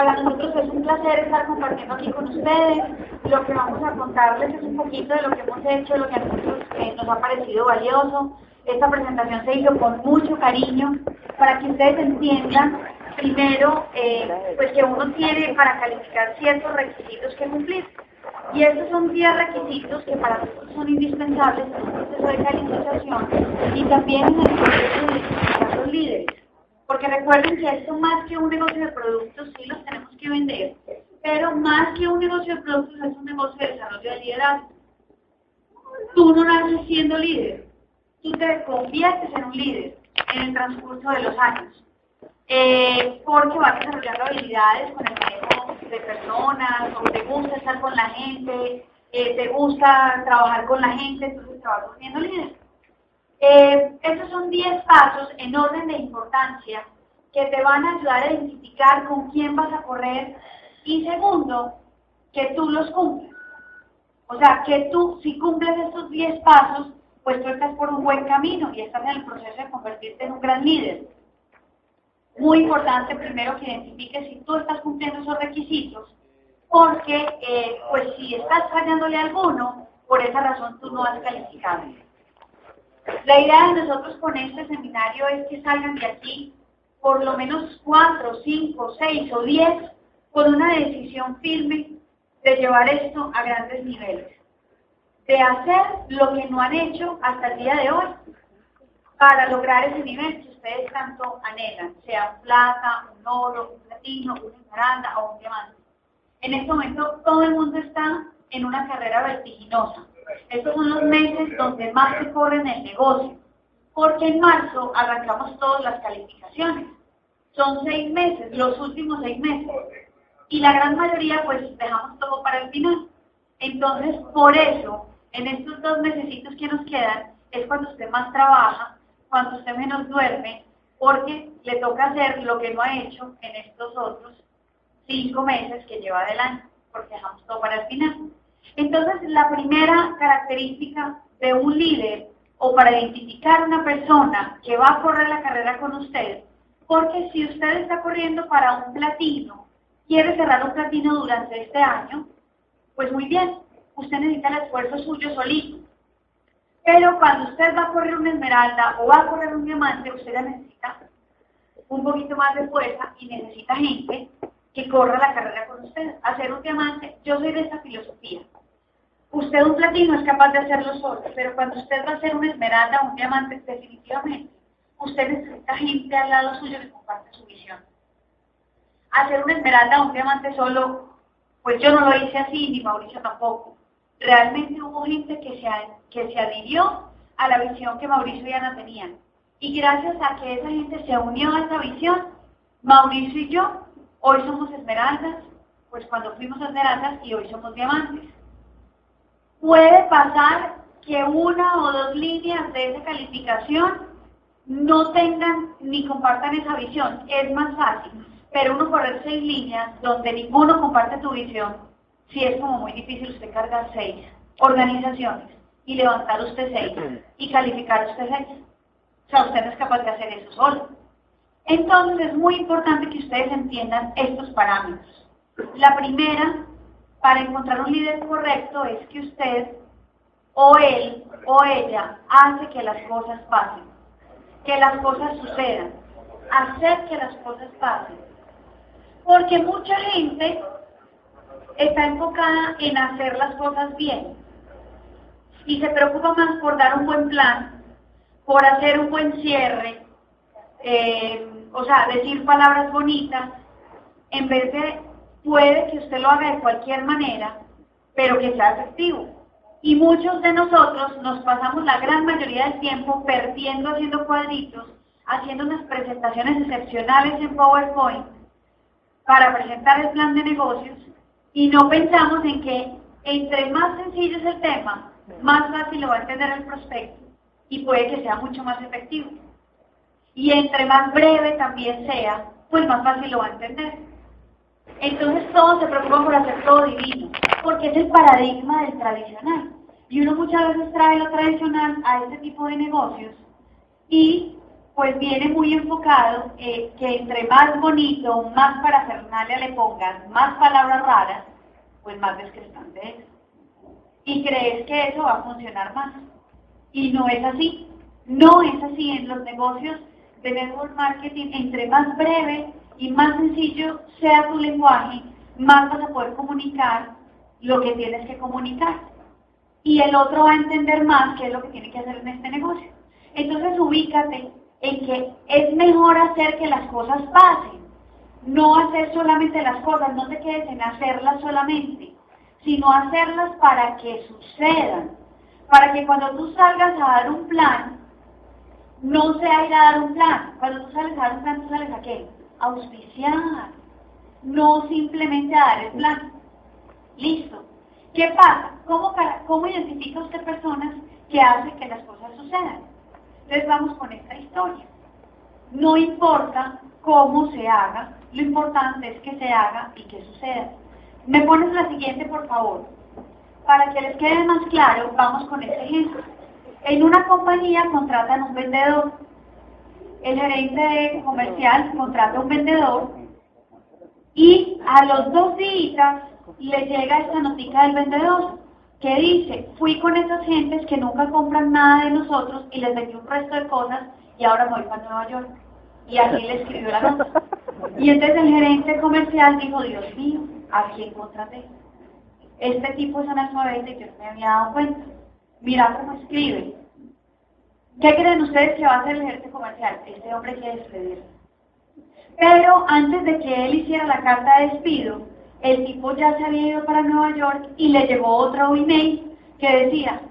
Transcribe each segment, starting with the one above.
Para nosotros es un placer estar compartiendo aquí con ustedes. Lo que vamos a contarles es un poquito de lo que hemos hecho, lo que a nosotros eh, nos ha parecido valioso. Esta presentación se hizo con mucho cariño para que ustedes entiendan primero eh, pues que uno tiene para calificar ciertos requisitos que cumplir. Y estos son 10 requisitos que para nosotros son indispensables en el proceso de calificación y también en el proceso de los líderes. Porque recuerden que esto más que un negocio de productos, sí los tenemos que vender, pero más que un negocio de productos es un negocio de desarrollo de liderazgo. Tú no naces siendo líder, tú te conviertes en un líder en el transcurso de los años. Eh, porque vas desarrollando habilidades con el manejo de personas, o te gusta estar con la gente, eh, te gusta trabajar con la gente, entonces te vas volviendo líder. Eh, estos son 10 pasos en orden de importancia que te van a ayudar a identificar con quién vas a correr y segundo, que tú los cumples. O sea, que tú, si cumples estos 10 pasos, pues tú estás por un buen camino y estás en el proceso de convertirte en un gran líder. Muy importante primero que identifiques si tú estás cumpliendo esos requisitos, porque eh, pues si estás fallándole alguno, por esa razón tú no has calificado. La idea de nosotros con este seminario es que salgan de aquí por lo menos cuatro, cinco, seis o diez con una decisión firme de llevar esto a grandes niveles, de hacer lo que no han hecho hasta el día de hoy para lograr ese nivel que ustedes tanto anhelan, sea un plata, un oro, un platino, una esmeralda o un diamante. En este momento todo el mundo está en una carrera vertiginosa estos son los meses donde más se corre en el negocio, porque en marzo arrancamos todas las calificaciones. Son seis meses, los últimos seis meses. Y la gran mayoría pues dejamos todo para el final. Entonces, por eso, en estos dos mesecitos que nos quedan, es cuando usted más trabaja, cuando usted menos duerme, porque le toca hacer lo que no ha hecho en estos otros cinco meses que lleva del año, porque dejamos todo para el final. Entonces, la primera característica de un líder o para identificar una persona que va a correr la carrera con usted, porque si usted está corriendo para un platino, quiere cerrar un platino durante este año, pues muy bien, usted necesita el esfuerzo suyo solito. Pero cuando usted va a correr una esmeralda o va a correr un diamante, usted ya necesita un poquito más de fuerza y necesita gente que corra la carrera con usted. Hacer un diamante, yo soy de esa filosofía. Usted un platino es capaz de hacerlo solo, pero cuando usted va a hacer una esmeralda o un diamante, definitivamente, usted necesita gente al lado suyo que comparte su visión. Hacer una esmeralda o un diamante solo, pues yo no lo hice así, ni Mauricio tampoco. Realmente hubo gente que se, que se adhirió a la visión que Mauricio y Ana tenían. Y gracias a que esa gente se unió a esa visión, Mauricio y yo hoy somos esmeraldas, pues cuando fuimos esmeraldas y hoy somos diamantes puede pasar que una o dos líneas de esa calificación no tengan ni compartan esa visión. Es más fácil. Pero uno correr seis líneas donde ninguno comparte tu visión, sí es como muy difícil usted cargar seis organizaciones y levantar usted seis y calificar usted seis. O sea, usted no es capaz de hacer eso solo. Entonces es muy importante que ustedes entiendan estos parámetros. La primera para encontrar un líder correcto es que usted o él o ella hace que las cosas pasen, que las cosas sucedan, hacer que las cosas pasen. Porque mucha gente está enfocada en hacer las cosas bien y se preocupa más por dar un buen plan, por hacer un buen cierre, eh, o sea, decir palabras bonitas, en vez de puede que usted lo haga de cualquier manera, pero que sea efectivo. Y muchos de nosotros nos pasamos la gran mayoría del tiempo perdiendo haciendo cuadritos, haciendo unas presentaciones excepcionales en PowerPoint para presentar el plan de negocios y no pensamos en que entre más sencillo es el tema, más fácil lo va a entender el prospecto y puede que sea mucho más efectivo. Y entre más breve también sea, pues más fácil lo va a entender. Entonces todos se preocupan por hacer todo divino, porque es el paradigma del tradicional. Y uno muchas veces trae lo tradicional a este tipo de negocios y pues viene muy enfocado eh, que entre más bonito, más parafernalia le pongas, más palabras raras, pues más descrestante es. Y crees que eso va a funcionar más. Y no es así. No es así en los negocios de network marketing. Entre más breve y más sencillo sea tu lenguaje, más vas a poder comunicar lo que tienes que comunicar. Y el otro va a entender más qué es lo que tiene que hacer en este negocio. Entonces ubícate en que es mejor hacer que las cosas pasen, no hacer solamente las cosas, no te quedes en hacerlas solamente, sino hacerlas para que sucedan, para que cuando tú salgas a dar un plan, no sea ir a dar un plan, cuando tú sales a dar un plan, tú sales a qué? Auspiciar, no simplemente a dar el plan. Listo. ¿Qué pasa? ¿Cómo, cómo identifica usted personas que hacen que las cosas sucedan? Entonces vamos con esta historia. No importa cómo se haga, lo importante es que se haga y que suceda. Me pones la siguiente, por favor. Para que les quede más claro, vamos con este ejemplo. En una compañía contratan un vendedor. El gerente comercial contrata un vendedor y a los dos días le llega esta noticia del vendedor que dice, fui con esas gentes que nunca compran nada de nosotros y les vendí un resto de cosas y ahora voy para Nueva York. Y así le escribió la nota. Y entonces el gerente comercial dijo, Dios mío, ¿a quién contraté? Este tipo es analfabeta y yo no me había dado cuenta. Mira cómo escribe. ¿Qué creen ustedes que va a hacer el gerente comercial? Este hombre quiere despedir. Pero antes de que él hiciera la carta de despido, el tipo ya se había ido para Nueva York y le llegó otro email que decía,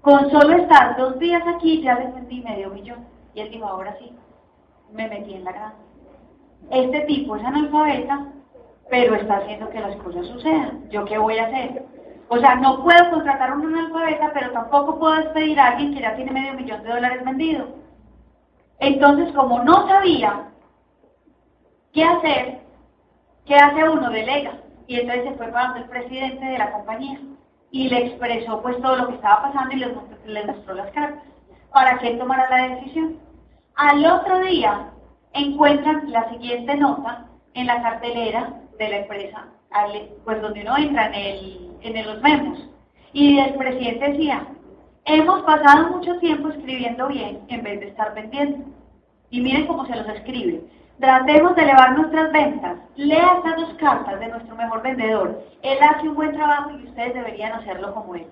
con solo estar dos días aquí ya les vendí medio millón. Y él dijo, ahora sí, me metí en la granja. Este tipo es analfabeta, pero está haciendo que las cosas sucedan. ¿Yo qué voy a hacer? O sea, no puedo contratar a un analfabeta, pero tampoco puedo despedir a alguien que ya tiene medio millón de dólares vendido. Entonces, como no sabía qué hacer, ¿qué hace uno? Delega. Y entonces se fue para el presidente de la compañía y le expresó pues todo lo que estaba pasando y le mostró, las cartas para que él tomara la decisión. Al otro día encuentran la siguiente nota en la cartelera de la empresa, pues donde uno entra en, el, en los memos. Y el presidente decía, hemos pasado mucho tiempo escribiendo bien en vez de estar vendiendo. Y miren cómo se los escribe. Tratemos de elevar nuestras ventas. Lea estas dos cartas de nuestro mejor vendedor. Él hace un buen trabajo y ustedes deberían hacerlo como él.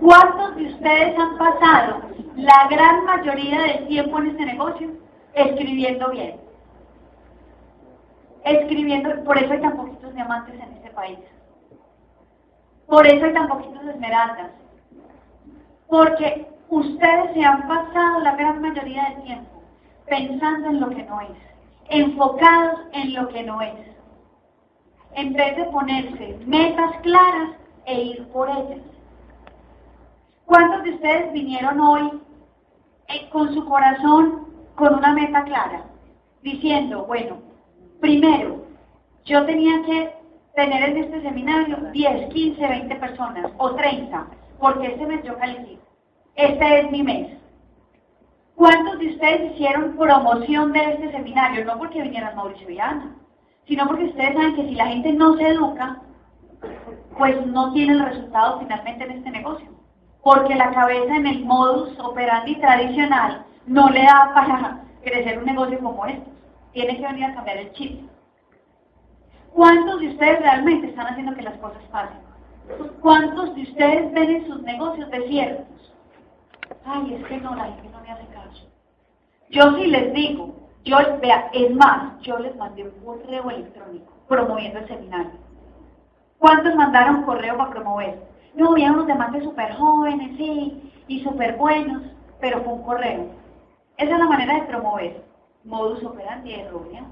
¿Cuántos de ustedes han pasado la gran mayoría del tiempo en este negocio escribiendo bien? Escribiendo, por eso hay tan poquitos diamantes en este país. Por eso hay tan poquitos esmeraldas. Porque ustedes se han pasado la gran mayoría del tiempo pensando en lo que no es enfocados en lo que no es, en vez de ponerse metas claras e ir por ellas. ¿Cuántos de ustedes vinieron hoy eh, con su corazón con una meta clara? Diciendo, bueno, primero, yo tenía que tener en este seminario 10, 15, 20 personas o 30, porque este mes yo califico. Este es mi mes. ¿Cuántos de ustedes hicieron promoción de este seminario? No porque vinieran Mauricio y Ana, sino porque ustedes saben que si la gente no se educa, pues no tiene el resultado finalmente en este negocio. Porque la cabeza en el modus operandi tradicional no le da para crecer un negocio como este. Tiene que venir a cambiar el chip. ¿Cuántos de ustedes realmente están haciendo que las cosas pasen? ¿Cuántos de ustedes ven en sus negocios desiertos? Ay, es que no, la gente no me hace caso. Yo sí les digo, yo, vea, es más, yo les mandé un correo electrónico promoviendo el seminario. ¿Cuántos mandaron correo para promover? No, había unos demandes súper jóvenes, sí, y súper buenos, pero un correo. Esa es la manera de promover. Modus operandi errónea.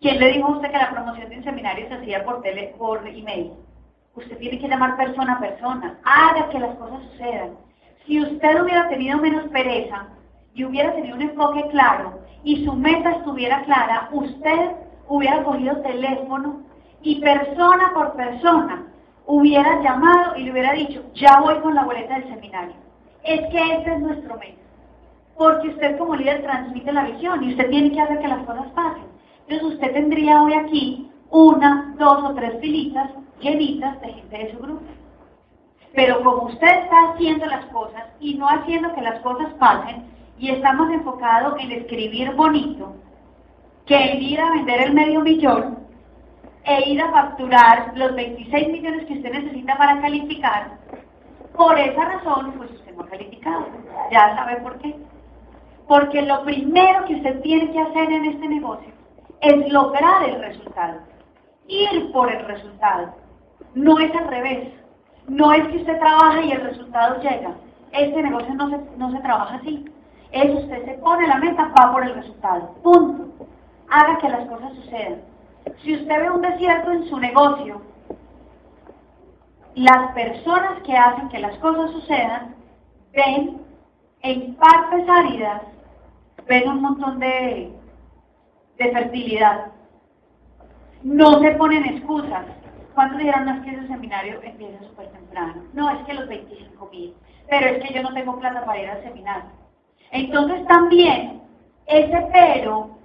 ¿Quién le dijo a usted que la promoción de un seminario se hacía por, tele, por email? Usted tiene que llamar persona a persona. Haga que las cosas sucedan. Si usted hubiera tenido menos pereza y hubiera tenido un enfoque claro y su meta estuviera clara, usted hubiera cogido teléfono y persona por persona hubiera llamado y le hubiera dicho, ya voy con la boleta del seminario. Es que ese es nuestro mes. Porque usted como líder transmite la visión y usted tiene que hacer que las cosas pasen. Entonces usted tendría hoy aquí una, dos o tres filitas llenitas de gente de su grupo. Pero como usted está haciendo las cosas y no haciendo que las cosas pasen, y estamos enfocados en escribir bonito, que en ir a vender el medio millón e ir a facturar los 26 millones que usted necesita para calificar, por esa razón, pues usted no ha calificado. Ya sabe por qué. Porque lo primero que usted tiene que hacer en este negocio es lograr el resultado. Ir por el resultado. No es al revés. No es que usted trabaja y el resultado llega. Este negocio no se, no se trabaja así. Es usted se pone la meta, va por el resultado. Punto. Haga que las cosas sucedan. Si usted ve un desierto en su negocio, las personas que hacen que las cosas sucedan ven en partes áridas, ven un montón de, de fertilidad. No se ponen excusas. ¿Cuántos dirán, es que ese seminario empieza súper temprano? No, es que los 25 mil. Pero es que yo no tengo plata para ir al seminario. Entonces también, ese pero,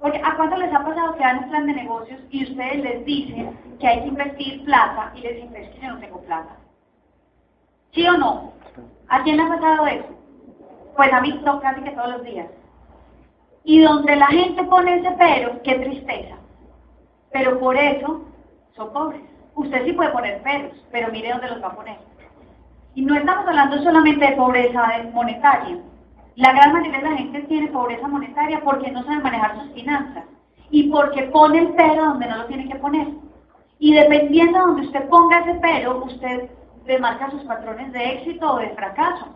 porque ¿a cuánto les ha pasado que dan un plan de negocios y ustedes les dicen que hay que invertir plata y les dicen, es que yo no tengo plata? ¿Sí o no? ¿A quién le ha pasado eso? Pues a mí casi que todos los días. Y donde la gente pone ese pero, qué tristeza. Pero por eso son pobres. Usted sí puede poner peros, pero mire dónde los va a poner. Y no estamos hablando solamente de pobreza monetaria. La gran mayoría de la gente tiene pobreza monetaria porque no sabe manejar sus finanzas y porque pone el pero donde no lo tiene que poner. Y dependiendo de donde usted ponga ese pero, usted demarca sus patrones de éxito o de fracaso.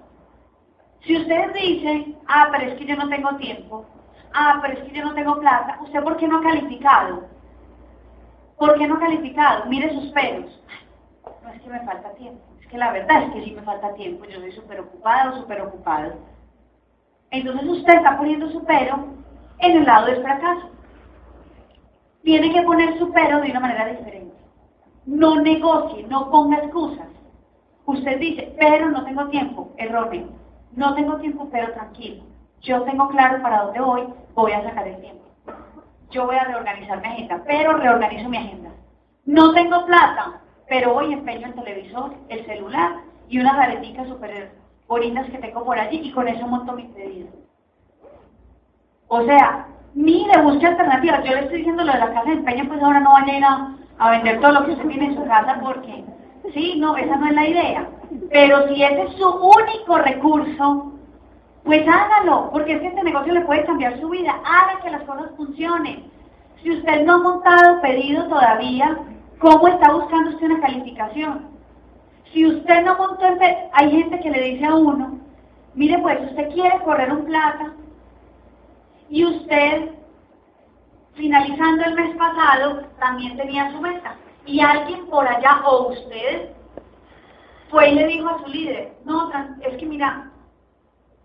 Si usted dice, ah, pero es que yo no tengo tiempo, ah, pero es que yo no tengo plata, ¿usted por qué no ha calificado? ¿Por qué no ha calificado? Mire sus peros. No es que me falta tiempo, es que la verdad es que sí me falta tiempo, yo soy súper ocupado, súper ocupado. Entonces usted está poniendo su pero en el lado del fracaso. Tiene que poner su pero de una manera diferente. No negocie, no ponga excusas. Usted dice, pero no tengo tiempo, erróneo. No tengo tiempo, pero tranquilo. Yo tengo claro para dónde voy, voy a sacar el tiempo. Yo voy a reorganizar mi agenda, pero reorganizo mi agenda. No tengo plata, pero hoy empeño el televisor, el celular y una galetica super bonitas que tengo por allí y con eso monto mis pedidos. O sea, mire, busque alternativas. Yo le estoy diciendo lo de la casa de empeño, pues ahora no vayan a, a vender todo lo que usted tiene en su casa porque, sí, no, esa no es la idea. Pero si ese es su único recurso, pues hágalo, porque es que este negocio le puede cambiar su vida. Haga que las cosas funcionen. Si usted no ha montado pedido todavía, ¿cómo está buscando usted una calificación? Si usted no montó el hay gente que le dice a uno, mire pues, usted quiere correr un plata y usted, finalizando el mes pasado, también tenía su meta. Y alguien por allá, o usted, fue y le dijo a su líder, no, es que mira,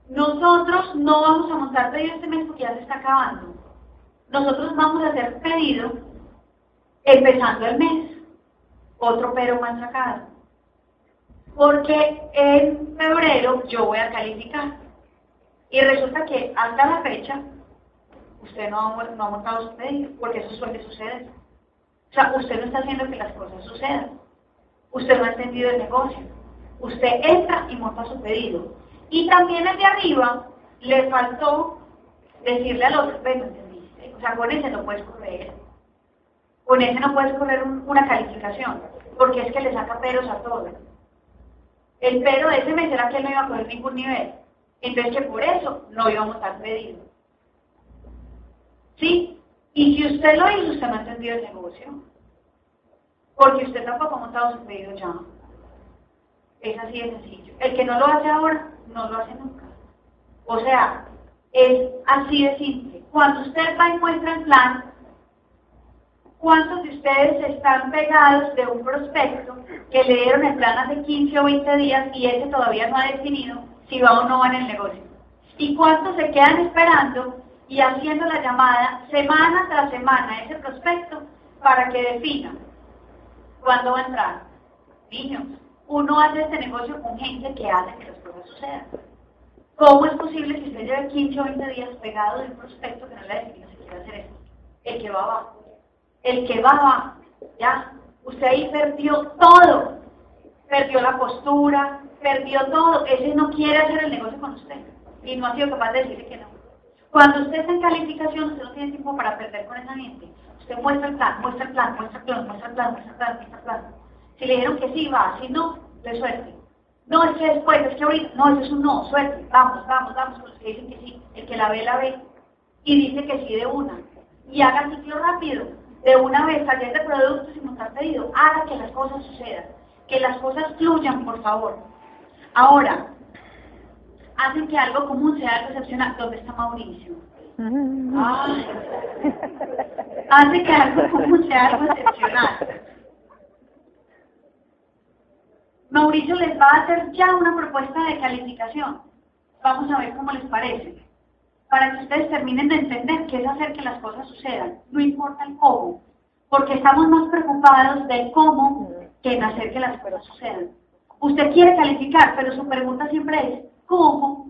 nosotros no vamos a montar pedido este mes porque ya se está acabando. Nosotros vamos a hacer pedido empezando el mes. Otro pero más sacado porque en febrero yo voy a calificar. Y resulta que hasta la fecha usted no ha, no ha montado su pedido, porque eso suele suceder. O sea, usted no está haciendo que las cosas sucedan. Usted no ha entendido el negocio. Usted entra y monta su pedido. Y también el de arriba le faltó decirle al otro, bueno, entendiste. O sea, con ese no puedes correr. Con ese no puedes correr una calificación, porque es que le saca peros a todos. El pero de ese mes era que él no iba a coger ningún nivel. Entonces que por eso no íbamos a pedido. ¿Sí? Y si usted lo hizo, usted no ha entendido el negocio. Porque usted tampoco ha montado su pedido ya. Es así de sencillo. El que no lo hace ahora, no lo hace nunca. O sea, es así de simple. Cuando usted va y muestra el plan, ¿Cuántos de ustedes están pegados de un prospecto que le dieron el plan hace 15 o 20 días y ese todavía no ha definido si va o no va en el negocio? ¿Y cuántos se quedan esperando y haciendo la llamada semana tras semana a ese prospecto para que defina cuándo va a entrar? Niños, uno hace este negocio con gente que hace sucedan. ¿Cómo es posible que usted lleve 15 o 20 días pegado de un prospecto que no le no se quiere hacer esto? El que va abajo. El que va abajo. ¿Ya? Usted ahí perdió todo. Perdió la postura, perdió todo. Ese no quiere hacer el negocio con usted. Y no ha sido capaz de decirle que no. Cuando usted está en calificación, usted no tiene tiempo para perder con esa gente. Usted muestra el plan, muestra el plan, muestra el plan, muestra el plan, muestra el plan, muestra el plan. Si le dijeron que sí, va. Si no, de suerte. No, es que después, es que ahorita, no, eso es un no, suerte, vamos, vamos, vamos, con los que dicen que sí, el que la ve, la ve, y dice que sí de una. Y haga ciclo rápido, de una vez, taller de productos y montar pedido, haga que las cosas sucedan, que las cosas fluyan, por favor. Ahora, hacen que algo común sea algo excepcional. ¿Dónde está Mauricio? hace que algo común sea algo excepcional. Mauricio les va a hacer ya una propuesta de calificación. Vamos a ver cómo les parece. Para que ustedes terminen de entender qué es hacer que las cosas sucedan. No importa el cómo. Porque estamos más preocupados del cómo que en hacer que las cosas sucedan. Usted quiere calificar, pero su pregunta siempre es, ¿cómo?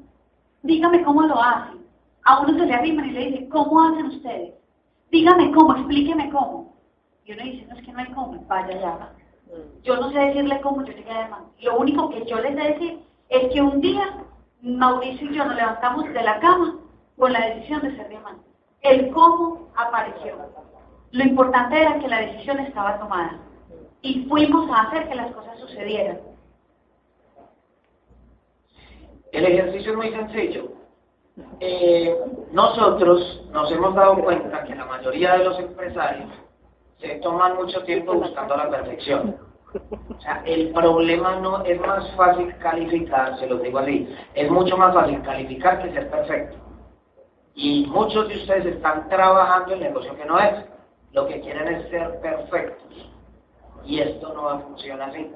Dígame cómo lo hacen. A uno se le arriman y le dice, ¿cómo hacen ustedes? Dígame cómo, explíqueme cómo. Y uno dice, no es que no hay cómo, vaya ya. Yo no sé decirle cómo yo llegué a mano. Lo único que yo les sé decir es que un día Mauricio y yo nos levantamos de la cama con la decisión de ser diamante. El cómo apareció. Lo importante era que la decisión estaba tomada. Y fuimos a hacer que las cosas sucedieran. El ejercicio es muy sencillo. Eh, nosotros nos hemos dado cuenta que la mayoría de los empresarios se toman mucho tiempo buscando la perfección. O sea, el problema no es más fácil calificar, se lo digo así, es mucho más fácil calificar que ser perfecto. Y muchos de ustedes están trabajando el negocio que no es. Lo que quieren es ser perfectos. Y esto no va a funcionar así.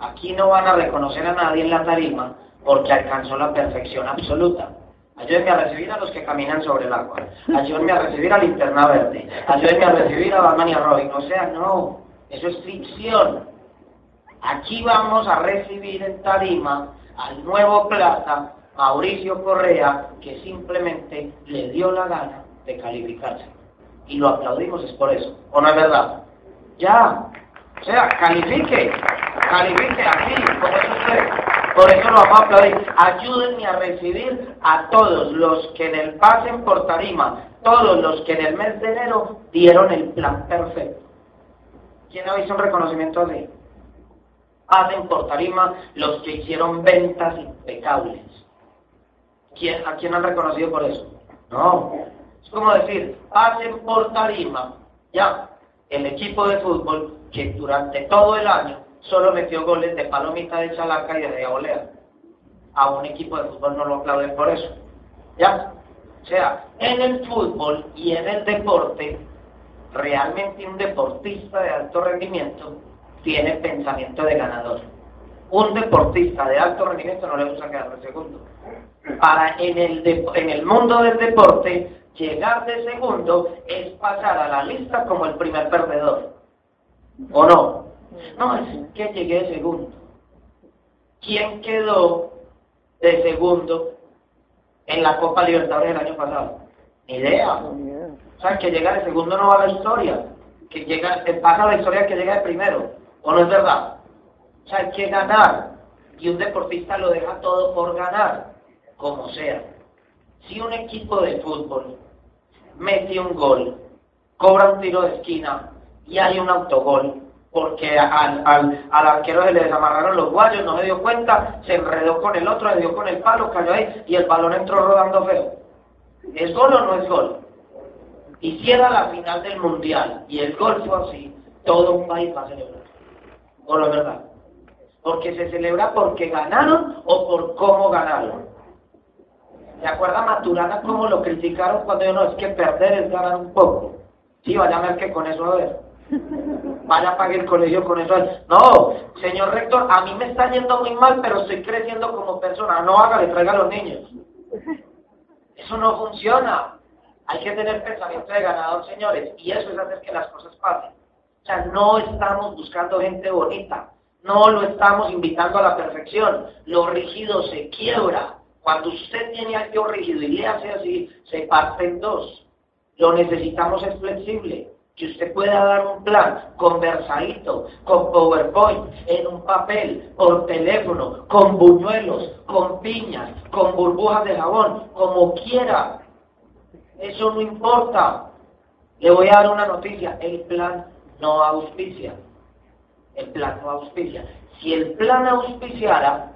Aquí no van a reconocer a nadie en la tarima porque alcanzó la perfección absoluta. Ayúdenme a recibir a los que caminan sobre el agua. Ayúdenme a recibir a Linterna Verde. Ayúdenme a recibir a Batman y a. O sea, no, eso es ficción. Aquí vamos a recibir en tarima al nuevo plata, Mauricio Correa, que simplemente le dio la gana de calificarse. Y lo aplaudimos es por eso. ¿O no es verdad? Ya. O sea, califique. Califique aquí, como es. Por eso lo vamos a aplaudir. Ayúdenme a recibir a todos los que en el pasen por tarima, todos los que en el mes de enero dieron el plan perfecto. ¿Quién ha visto un reconocimiento así? Pasen por tarima los que hicieron ventas impecables. ¿Quién, ¿A quién han reconocido por eso? No. Es como decir, pasen por tarima, ya, el equipo de fútbol que durante todo el año solo metió goles de palomita de chalaca y de volea. A un equipo de fútbol no lo aplauden por eso. ¿Ya? O sea, en el fútbol y en el deporte, realmente un deportista de alto rendimiento tiene pensamiento de ganador. Un deportista de alto rendimiento no le gusta quedar de segundo. Para en el, en el mundo del deporte, llegar de segundo es pasar a la lista como el primer perdedor. ¿O no? No, es que llegué de segundo. ¿Quién quedó de segundo en la Copa Libertadores del año pasado? Ni idea. O sea, que llega de segundo no va a la historia. Que llega, pasa la historia que llega de primero. ¿O no es verdad? O sea, hay que ganar. Y un deportista lo deja todo por ganar, como sea. Si un equipo de fútbol mete un gol, cobra un tiro de esquina y hay un autogol, porque al, al, al, arquero se le desamarraron los guayos, no se dio cuenta, se enredó con el otro, se dio con el palo, cayó ahí y el balón entró rodando feo. ¿Es gol o no es gol? Y si era la final del mundial y el gol fue así, todo un país va a celebrar. ¿O la verdad? Porque se celebra porque ganaron o por cómo ganaron. ¿Se acuerda Maturana cómo lo criticaron cuando yo no es que perder es ganar un poco? Sí, vaya a ver que con eso a ver. Vaya a pagar el colegio con eso. No, señor rector, a mí me está yendo muy mal, pero estoy creciendo como persona. No haga, le traiga a los niños. Eso no funciona. Hay que tener pensamiento de ganador, señores, y eso es hacer que las cosas pasen. O sea, no estamos buscando gente bonita, no lo estamos invitando a la perfección. Lo rígido se quiebra Cuando usted tiene algo rígido y le hace así, se parte en dos. Lo necesitamos es flexible que usted pueda dar un plan conversadito, con PowerPoint, en un papel, por teléfono, con buñuelos, con piñas, con burbujas de jabón, como quiera. Eso no importa. Le voy a dar una noticia. El plan no auspicia. El plan no auspicia. Si el plan auspiciara,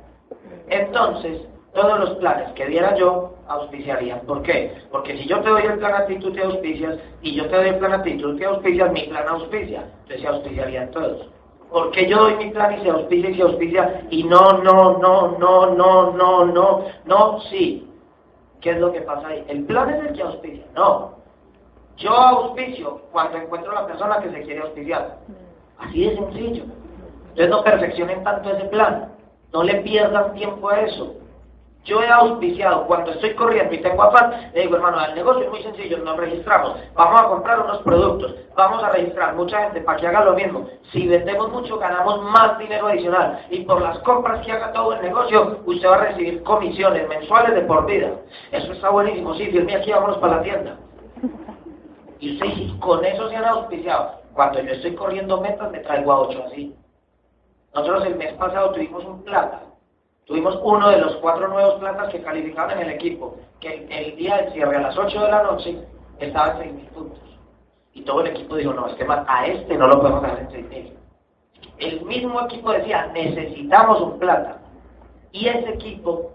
entonces todos los planes que diera yo auspiciarían. ¿Por qué? Porque si yo te doy el plan a ti, tú te auspicias, y yo te doy el plan a ti, tú te auspicias, mi plan auspicia. Entonces se auspiciarían todos. Porque yo doy mi plan y se auspicia y se auspicia, y no, no, no, no, no, no, no, no, sí. ¿Qué es lo que pasa ahí? El plan es el que auspicia. No. Yo auspicio cuando encuentro a la persona que se quiere auspiciar. Así de sencillo. Entonces no perfeccionen tanto ese plan. No le pierdan tiempo a eso. Yo he auspiciado, cuando estoy corriendo y tengo afán, le digo, hermano, el negocio es muy sencillo, nos registramos, vamos a comprar unos productos, vamos a registrar mucha gente para que haga lo mismo. Si vendemos mucho, ganamos más dinero adicional. Y por las compras que haga todo el negocio, usted va a recibir comisiones mensuales de por vida. Eso está buenísimo, sí, Dios mío, aquí vámonos para la tienda. Y usted con eso se han auspiciado. Cuando yo estoy corriendo metas, me traigo a ocho así. Nosotros el mes pasado tuvimos un plata Tuvimos uno de los cuatro nuevos platas que calificaban en el equipo, que el, día del cierre a las 8 de la noche estaba en 6.000 puntos. Y todo el equipo dijo, no, es que a este no lo podemos dejar en 6.000. El mismo equipo decía, necesitamos un plata. Y ese equipo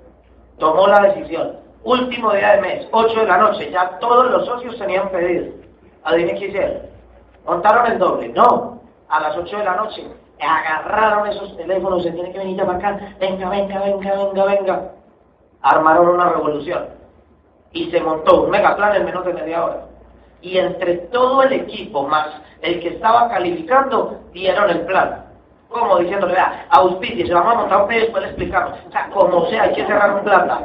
tomó la decisión. Último día del mes, 8 de la noche, ya todos los socios tenían pedido. Adivinen qué hicieron. Montaron el doble. No, a las 8 de la noche agarraron esos teléfonos, se tiene que venir para acá, venga, venga, venga, venga, venga. Armaron una revolución y se montó un megaplan en menos de media hora. Y entre todo el equipo, más el que estaba calificando, dieron el plan. Como diciéndole, vea, auspicie, se vamos a montar un pedido, después le explicamos. O sea, como sea, hay que cerrar un plata.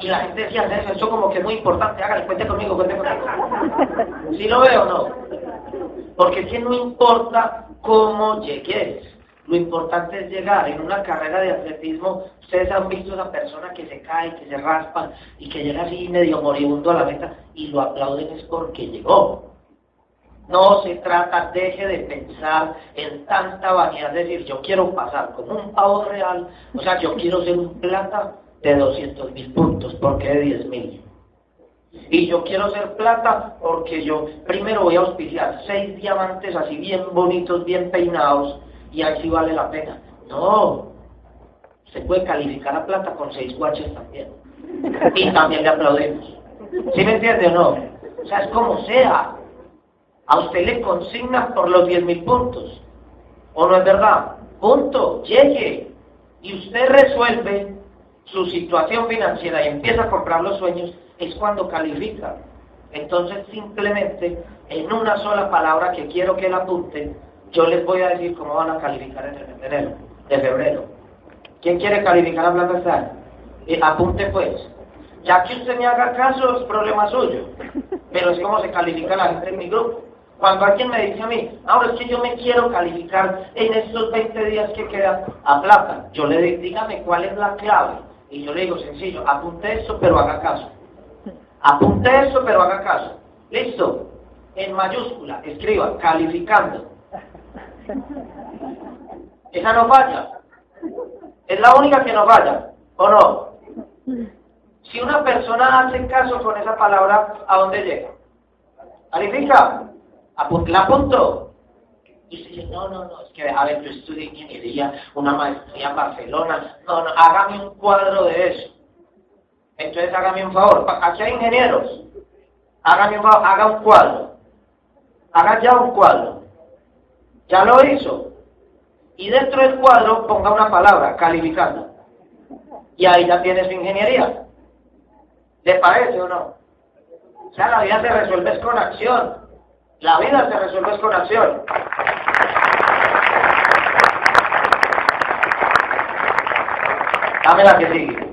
Y la gente decía, eso como que es muy importante, hágale, cuente conmigo, cuente conmigo. Si lo veo no. Porque es que no importa cómo llegues. Lo importante es llegar. En una carrera de atletismo, ustedes han visto a esa persona que se cae, que se raspa y que llega así medio moribundo a la meta y lo aplauden es porque llegó. No se trata, deje de pensar en tanta vanidad, es decir, yo quiero pasar como un pavo real, o sea, yo quiero ser un plata de 200 mil puntos, porque de 10 mil. Y yo quiero ser plata porque yo primero voy a auspiciar seis diamantes así bien bonitos, bien peinados, y así vale la pena. No, se puede calificar a plata con seis guaches también. Y también le aplaudimos. ¿Sí me entiende o no? O sea, es como sea. A usted le consignan por los 10 mil puntos. ¿O no es verdad? Punto, llegue. Y usted resuelve su situación financiera y empieza a comprar los sueños es cuando califica. Entonces simplemente en una sola palabra que quiero que la apunten, yo les voy a decir cómo van a calificar el de enero, de febrero. ¿Quién quiere calificar a Plata eh, apunte pues. Ya que usted me haga caso es problema suyo, pero es como se califica la gente en mi grupo. Cuando alguien me dice a mí, ahora es que yo me quiero calificar en estos 20 días que quedan a plata, yo le digo, dígame cuál es la clave. Y yo le digo, sencillo, apunte esto, pero haga caso. Apunte eso, pero haga caso. ¿Listo? En mayúscula, escriba, calificando. Esa no falla. Es la única que no falla, ¿o no? Si una persona hace caso con esa palabra, ¿a dónde llega? ¿Califica? ¿La apunto? Y dice, no, no, no, es que, a ver, yo estudié ingeniería, una maestría en Barcelona. No, no, hágame un cuadro de eso. Entonces hágame un favor, aquí hay ingenieros, hágame un favor, haga un cuadro, haga ya un cuadro, ya lo hizo, y dentro del cuadro ponga una palabra, calificando, y ahí ya tiene su ingeniería. ¿Le parece o no? O sea, la vida se resuelve con acción, la vida se resuelve con acción. Dame la que sigue.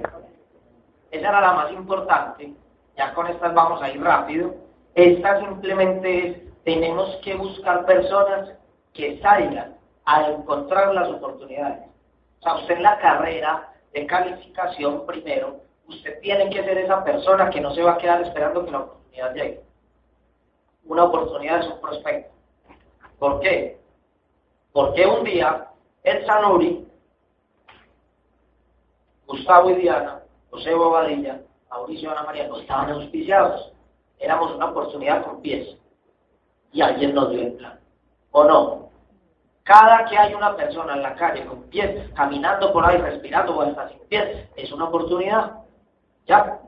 Esa era la más importante. Ya con estas vamos a ir rápido. Esta simplemente es, tenemos que buscar personas que salgan a encontrar las oportunidades. O sea, usted en la carrera de calificación primero, Usted tiene que ser esa persona que no se va a quedar esperando que la oportunidad llegue. Una oportunidad es un prospecto. ¿Por qué? Porque un día el Sanuri, Gustavo y Diana, José Bobadilla, Mauricio Ana María no estaban auspiciados. Éramos una oportunidad con pies. Y alguien nos dio el plan. ¿O no? Cada que hay una persona en la calle con pies, caminando por ahí, respirando o hasta sin pies, es una oportunidad. ¿Ya?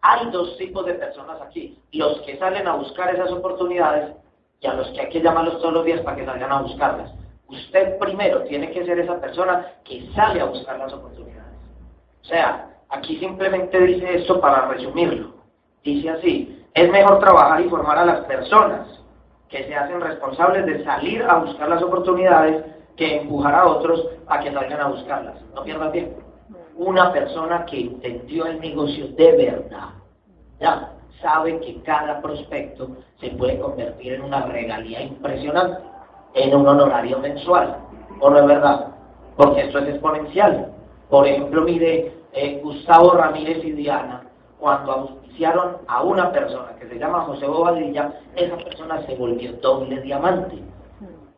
Hay dos tipos de personas aquí. Los que salen a buscar esas oportunidades y a los que hay que llamarlos todos los días para que salgan a buscarlas. Usted primero tiene que ser esa persona que sale a buscar las oportunidades. O sea, aquí simplemente dice esto para resumirlo. Dice así, es mejor trabajar y formar a las personas que se hacen responsables de salir a buscar las oportunidades que empujar a otros a que salgan a buscarlas. No pierda tiempo. Una persona que entendió el negocio de verdad, ya sabe que cada prospecto se puede convertir en una regalía impresionante, en un honorario mensual. ¿O no es verdad? Porque esto es exponencial. Por ejemplo, mire, eh, Gustavo Ramírez y Diana, cuando a una persona que se llama José Bobadilla, esa persona se volvió doble diamante.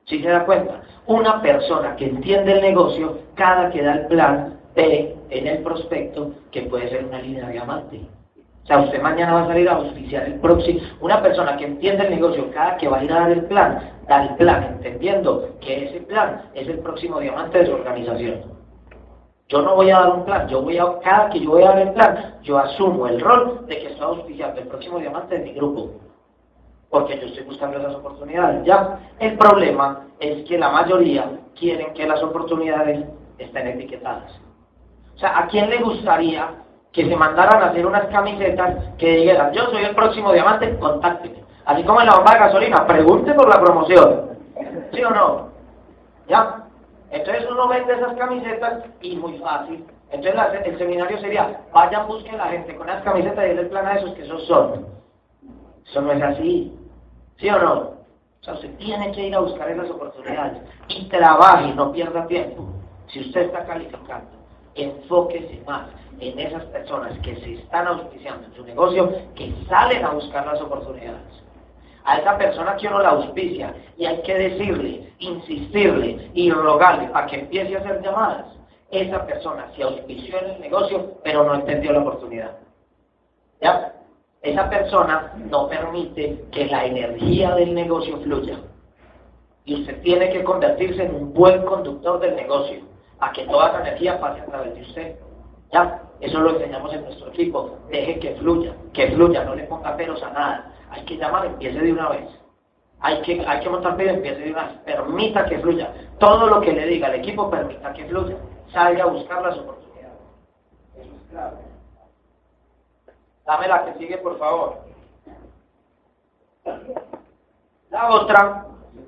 ¿Sí se da cuenta? Una persona que entiende el negocio, cada que da el plan, ve en el prospecto que puede ser una línea diamante. O sea, usted mañana va a salir a auspiciar el próximo. Una persona que entiende el negocio, cada que va a ir a dar el plan, da el plan, entendiendo que ese plan es el próximo diamante de su organización. Yo no voy a dar un plan, yo voy a, cada que yo voy a dar el plan, yo asumo el rol de que estoy auspiciando el próximo diamante de mi grupo. Porque yo estoy buscando esas oportunidades. Ya, el problema es que la mayoría quieren que las oportunidades estén etiquetadas. O sea, ¿a quién le gustaría que se mandaran a hacer unas camisetas que dijeran, yo soy el próximo diamante, contácteme? Así como en la bomba de gasolina, pregunte por la promoción. ¿Sí o no? ¿Ya? Entonces uno vende esas camisetas y muy fácil. Entonces el seminario sería, vayan, busquen a la gente con las camisetas y el plan a esos que esos son. Eso no es así. ¿Sí o no? O sea, usted tiene que ir a buscar esas oportunidades y trabaje, no pierda tiempo. Si usted está calificando, enfóquese más en esas personas que se están auspiciando en su negocio, que salen a buscar las oportunidades a esa persona que uno la auspicia y hay que decirle, insistirle y rogarle para que empiece a hacer llamadas. Esa persona se auspició en el negocio, pero no entendió la oportunidad. ¿Ya? Esa persona no permite que la energía del negocio fluya. Y usted tiene que convertirse en un buen conductor del negocio, a que toda esa energía pase a través de usted. ¿Ya? Eso lo enseñamos en nuestro equipo. Deje que fluya, que fluya, no le ponga pelos a nada hay que llamar, empiece de una vez. Hay que, hay que montar empiece de una vez. Permita que fluya. Todo lo que le diga el equipo, permita que fluya. Salga a buscar las oportunidades. Eso es clave. Dame la que sigue, por favor. La otra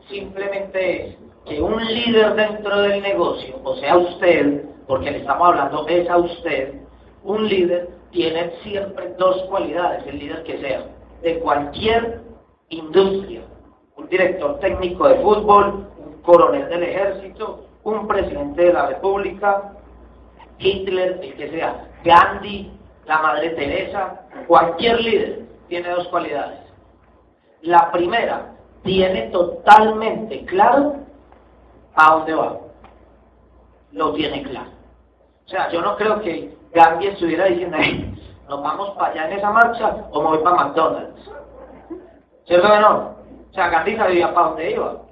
simplemente es que un líder dentro del negocio, o sea usted, porque le estamos hablando es a usted, un líder tiene siempre dos cualidades, el líder que sea de cualquier industria. Un director técnico de fútbol, un coronel del ejército, un presidente de la república, Hitler, el que sea, Gandhi, la Madre Teresa, cualquier líder tiene dos cualidades. La primera, tiene totalmente claro a dónde va. Lo tiene claro. O sea, yo no creo que Gandhi estuviera diciendo, ¿Nos vamos para allá en esa marcha o me voy para McDonald's? ¿Cierto que no? O sea, Gandhi sabía para dónde iba.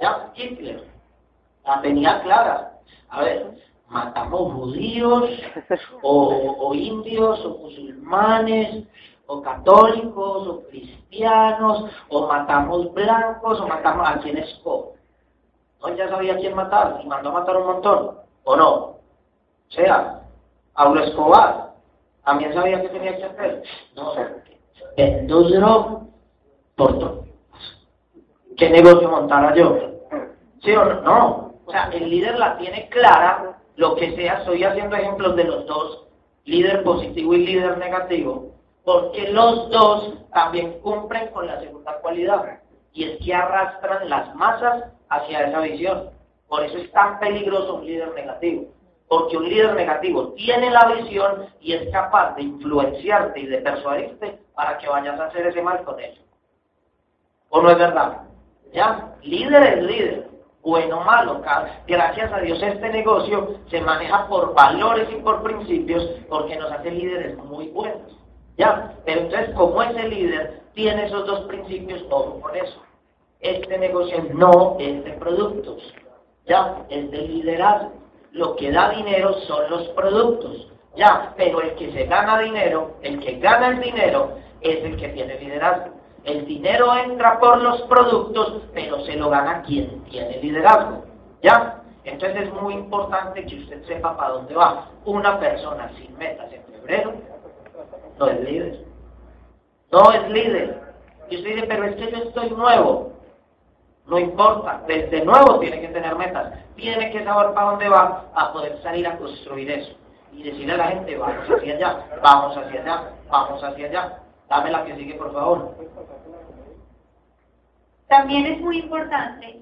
¿Ya? Hitler. La tenía clara. A ver, matamos judíos, o, indios, o musulmanes, o católicos, o cristianos, o matamos blancos, o matamos a quien escoge. ¿No? Ya sabía quién matar y mandó a matar un montón, ¿o no? O sea, Pablo Escobar, ¿También sabía que tenía que hacer? No, vendo por todo. ¿Qué negocio montara yo? ¿Sí o no? No. O sea, el líder la tiene clara, lo que sea, estoy haciendo ejemplos de los dos, líder positivo y líder negativo, porque los dos también cumplen con la segunda cualidad, y es que arrastran las masas hacia esa visión. Por eso es tan peligroso un líder negativo. Porque un líder negativo tiene la visión y es capaz de influenciarte y de persuadirte para que vayas a hacer ese mal con él. ¿O no es verdad? ¿Ya? Líder es líder. Bueno o malo. Gracias a Dios este negocio se maneja por valores y por principios porque nos hace líderes muy buenos. ¿Ya? Pero entonces, como ese líder tiene esos dos principios, todo por eso. Este negocio no es de productos. ¿Ya? Es de liderazgo. Lo que da dinero son los productos. Ya, pero el que se gana dinero, el que gana el dinero, es el que tiene liderazgo. El dinero entra por los productos, pero se lo gana quien tiene liderazgo. ¿Ya? Entonces es muy importante que usted sepa para dónde va. Una persona sin metas en febrero no es líder. No es líder. Y usted dice, pero es que yo estoy nuevo. No importa, desde nuevo tiene que tener metas. Tiene que saber para dónde va a poder salir a construir eso. Y decirle a la gente, vamos hacia allá, vamos hacia allá, vamos hacia allá. Dame la que sigue, por favor. También es muy importante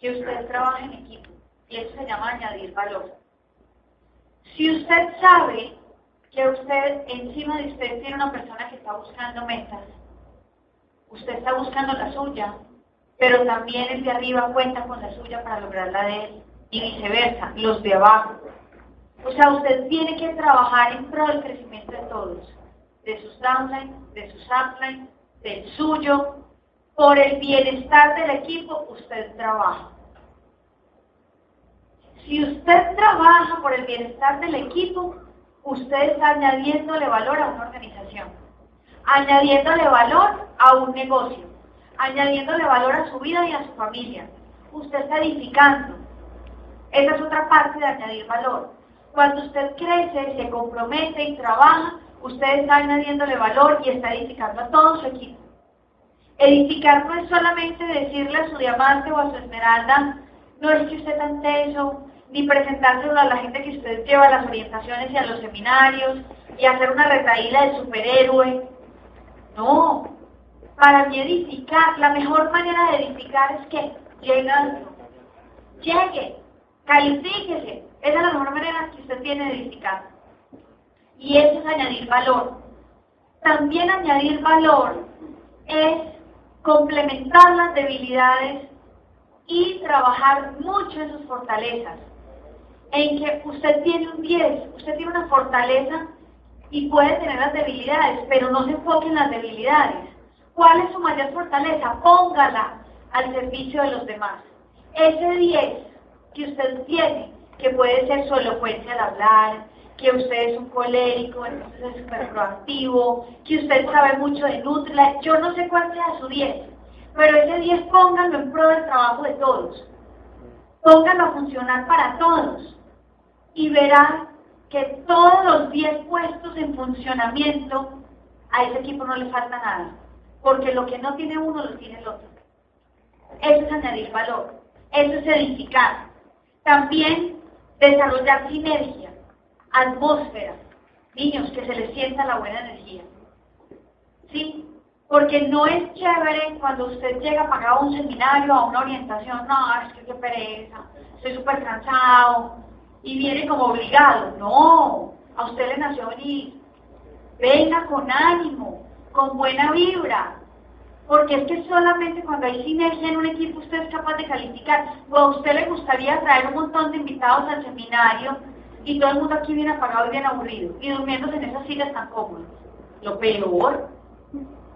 que usted trabaje en equipo. Y eso se llama añadir valor. Si usted sabe que usted, encima de usted, tiene una persona que está buscando metas, usted está buscando la suya, pero también el de arriba cuenta con la suya para lograr la de él, y viceversa, los de abajo. O sea, usted tiene que trabajar en pro del crecimiento de todos de sus downlines, de sus uplines, del suyo, por el bienestar del equipo, usted trabaja. Si usted trabaja por el bienestar del equipo, usted está añadiéndole valor a una organización, añadiéndole valor a un negocio, añadiéndole valor a su vida y a su familia. Usted está edificando. Esa es otra parte de añadir valor. Cuando usted crece, se compromete y trabaja, usted está añadiéndole valor y está edificando a todo su equipo. Edificar no es solamente decirle a su diamante o a su esmeralda, no es que usted tan teso, ni presentárselo a la gente que usted lleva a las orientaciones y a los seminarios, y hacer una retaíla de superhéroe. No, para mí edificar, la mejor manera de edificar es que llegue, llegue, califíquese. Esa es la mejor manera que usted tiene de edificar y eso es añadir valor. También añadir valor es complementar las debilidades y trabajar mucho en sus fortalezas. En que usted tiene un 10, usted tiene una fortaleza y puede tener las debilidades, pero no se enfoque en las debilidades. ¿Cuál es su mayor fortaleza? Póngala al servicio de los demás. Ese 10 que usted tiene, que puede ser su elocuencia al hablar, que usted es un colérico, entonces es súper proactivo, que usted sabe mucho de Nutria, yo no sé cuál sea su 10, pero ese 10 pónganlo en pro del trabajo de todos. Pónganlo a funcionar para todos. Y verán que todos los 10 puestos en funcionamiento, a ese equipo no le falta nada. Porque lo que no tiene uno, lo tiene el otro. Eso es añadir valor. Eso es edificar. También desarrollar sinergia atmósfera. Niños, que se les sienta la buena energía. ¿Sí? Porque no es chévere cuando usted llega a pagar un seminario, a una orientación, no, es que qué pereza, estoy súper cansado, y viene como obligado. No, a usted le nació venir. Venga con ánimo, con buena vibra, porque es que solamente cuando hay sinergia en un equipo usted es capaz de calificar. O a usted le gustaría traer un montón de invitados al seminario y todo el mundo aquí viene apagado y bien aburrido y durmiéndose en esas sillas tan cómodas. Lo peor.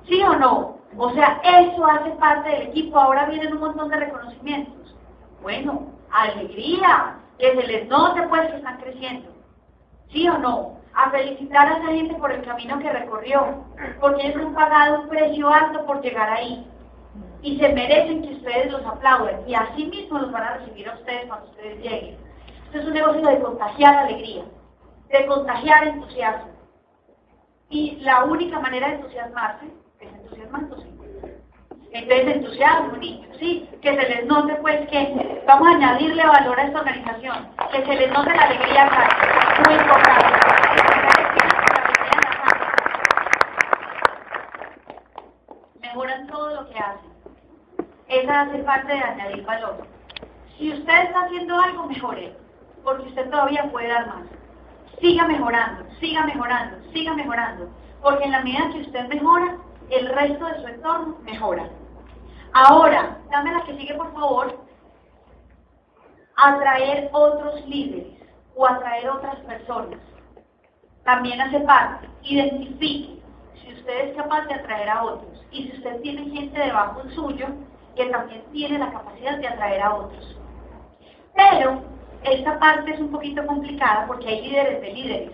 ¿Sí o no? O sea, eso hace parte del equipo. Ahora vienen un montón de reconocimientos. Bueno, alegría, que se les note pues que están creciendo. ¿Sí o no? A felicitar a esa gente por el camino que recorrió, porque ellos han pagado un precio alto por llegar ahí. Y se merecen que ustedes los aplauden. Y así mismo los van a recibir a ustedes cuando ustedes lleguen es un negocio de contagiar alegría, de contagiar entusiasmo. Y la única manera de entusiasmarse es entusiasmándose. Entonces, entusiasmo, niños, ¿sí? Que se les note, pues, que vamos a añadirle valor a esta organización, que se les note la alegría acá, muy importante. Mejoran todo lo que hacen. Esa hace parte de añadir valor. Si usted está haciendo algo, mejore porque usted todavía puede dar más. Siga mejorando, siga mejorando, siga mejorando, porque en la medida que usted mejora, el resto de su entorno mejora. Ahora, dame la que sigue, por favor. Atraer otros líderes o atraer otras personas. También hace parte. Identifique si usted es capaz de atraer a otros y si usted tiene gente debajo suyo que también tiene la capacidad de atraer a otros. Pero esta parte es un poquito complicada porque hay líderes de líderes.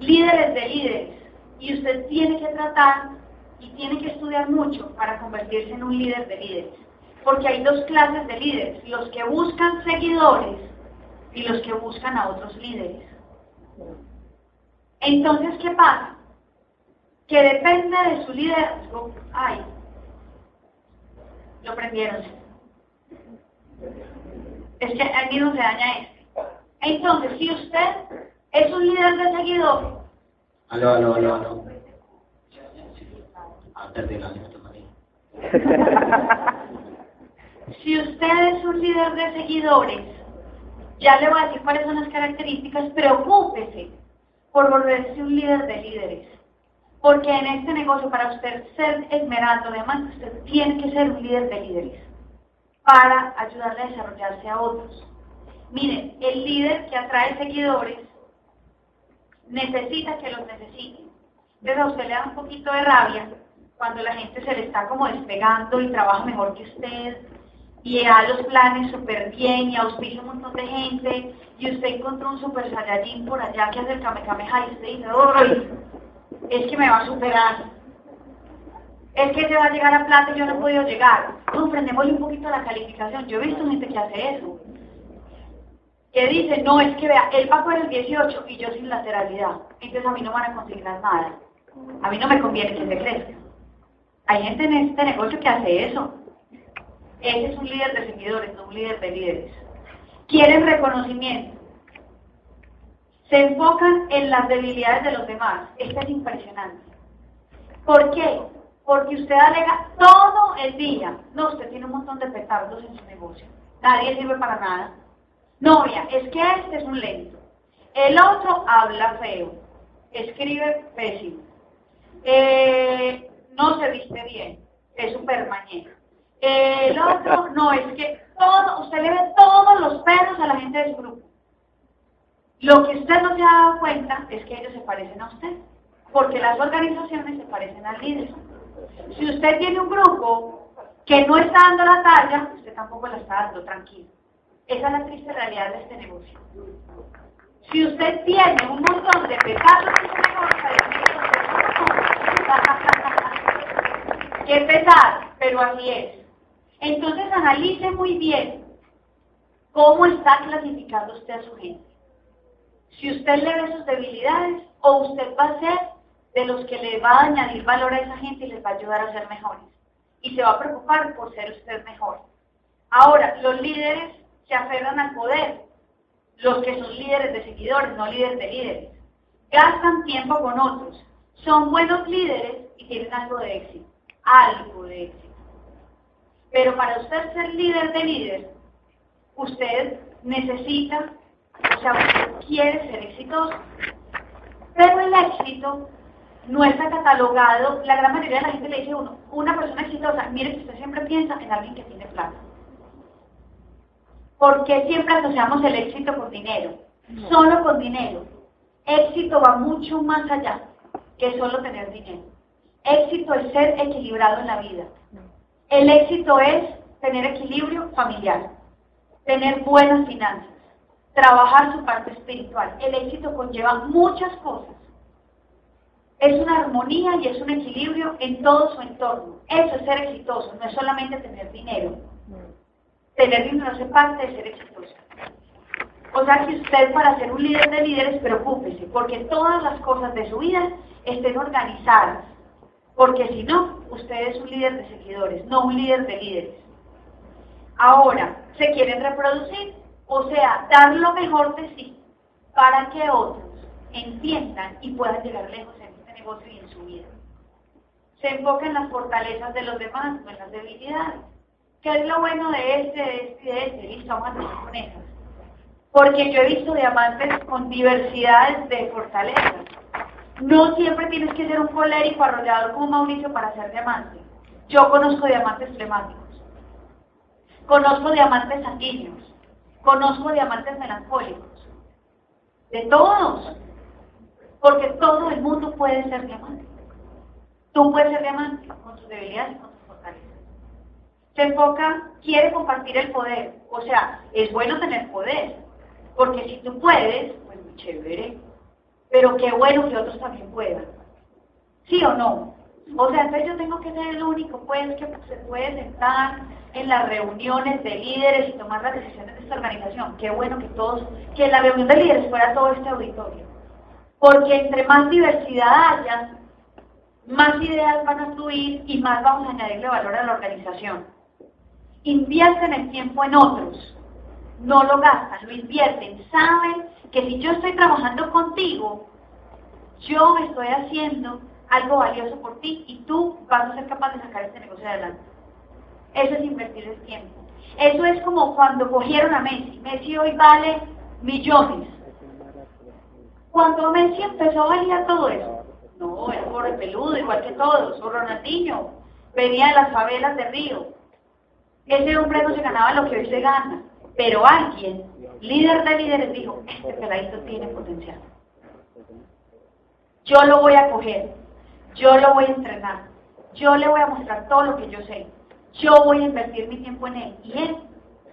Líderes de líderes. Y usted tiene que tratar y tiene que estudiar mucho para convertirse en un líder de líderes. Porque hay dos clases de líderes, los que buscan seguidores y los que buscan a otros líderes. Entonces, ¿qué pasa? Que depende de su liderazgo. Ay, lo prendieron. Es que ahí mismo se daña este. Entonces, si usted es un líder de seguidor. Aló, aló, aló, aló. si usted es un líder de seguidores, ya le voy a decir cuáles son las características, preocúpese por volverse un líder de líderes. Porque en este negocio, para usted ser esmeraldo, además, usted tiene que ser un líder de líderes para ayudarle a desarrollarse a otros. Miren, el líder que atrae seguidores necesita que los necesiten. Entonces a usted le da un poquito de rabia cuando la gente se le está como despegando y trabaja mejor que usted, y da los planes súper bien y auspicia un montón de gente y usted encontró un super saiyajin por allá que hace el kamehameha y usted dice, ¡ay! Es que me va a superar. Es que se va a llegar a plata y yo no he podido llegar. No, prendémosle un poquito la calificación. Yo he visto gente que hace eso. Que dice, no, es que vea, él va por el 18 y yo sin lateralidad. Entonces a mí no van a consignar nada. A mí no me conviene que se crezca. Hay gente en este negocio que hace eso. Ese es un líder de seguidores, no un líder de líderes. Quieren reconocimiento. Se enfocan en las debilidades de los demás. Esto es impresionante. ¿Por qué? Porque usted alega todo el día. No, usted tiene un montón de petardos en su negocio. Nadie sirve para nada. No, mira, es que este es un lento. El otro habla feo. Escribe pésimo. Eh, no se viste bien. Es súper mañero. El otro, no, es que todo, usted le ve todos los perros a la gente de su grupo. Lo que usted no se ha dado cuenta es que ellos se parecen a usted, porque las organizaciones se parecen al líder. Si usted tiene un grupo que no está dando la talla, usted tampoco la está dando, tranquilo. Esa es la triste realidad de este negocio. Si usted tiene un montón de su negocio, qué pesar, pero así es. Entonces analice muy bien cómo está clasificando usted a su gente. Si usted le ve sus debilidades o usted va a ser de los que le va a añadir valor a esa gente y les va a ayudar a ser mejores. Y se va a preocupar por ser usted mejor. Ahora, los líderes se aferran al poder. Los que son líderes de seguidores, no líderes de líderes. Gastan tiempo con otros. Son buenos líderes y tienen algo de éxito. Algo de éxito. Pero para usted ser líder de líderes, usted necesita, o sea, usted quiere ser exitoso. Pero el éxito no está catalogado, la gran mayoría de la gente le dice a uno, una persona exitosa, mire que usted siempre piensa en alguien que tiene plata. ¿Por qué siempre asociamos el éxito con dinero? Solo con dinero. Éxito va mucho más allá que solo tener dinero. Éxito es ser equilibrado en la vida. El éxito es tener equilibrio familiar, tener buenas finanzas, trabajar su parte espiritual. El éxito conlleva muchas cosas. Es una armonía y es un equilibrio en todo su entorno. Eso es ser exitoso, no es solamente tener dinero. Tener dinero hace parte de ser exitoso. O sea que usted para ser un líder de líderes, preocúpese, porque todas las cosas de su vida estén organizadas porque si no, usted es un líder de seguidores, no un líder de líderes. Ahora, ¿se quieren reproducir? O sea, dar lo mejor de sí para que otros entiendan y puedan llegar lejos en este negocio y en su vida. Se enfoca en las fortalezas de los demás, no en las debilidades. ¿Qué es lo bueno de este, de este y de este? Listo, vamos a con esas. Porque yo he visto diamantes con diversidades de fortalezas. No siempre tienes que ser un colérico arrollador como Mauricio para ser diamante. Yo conozco diamantes flemáticos. Conozco diamantes sanguíneos. Conozco diamantes melancólicos. De todos. Porque todo el mundo puede ser diamante. Tú puedes ser diamante con tus debilidades y con tus fortalezas. Se enfoca, quiere compartir el poder. O sea, es bueno tener poder. Porque si tú puedes, pues muy chévere. Pero qué bueno que otros también puedan. ¿Sí o no? O sea, entonces yo tengo que ser el único, pues, que se puede sentar en las reuniones de líderes y tomar las decisiones de esta organización. Qué bueno que todos, que la reunión de líderes fuera todo este auditorio. Porque entre más diversidad haya, más ideas van a fluir y más vamos a añadirle valor a la organización. Invierten el tiempo en otros, no lo gastan, lo invierten. Saben que si yo estoy trabajando contigo, yo estoy haciendo algo valioso por ti y tú vas a ser capaz de sacar este negocio adelante. Eso es invertir el tiempo. Eso es como cuando cogieron a Messi. Messi hoy vale millones. Cuando Messi empezó a valer todo eso, no, era pobre peludo, igual que todos, o Ronaldinho, venía de las favelas de Río. Ese hombre no se ganaba lo que hoy se gana, pero alguien, líder de líderes, dijo, este peladito tiene potencial. Yo lo voy a coger, yo lo voy a entrenar, yo le voy a mostrar todo lo que yo sé, yo voy a invertir mi tiempo en él y él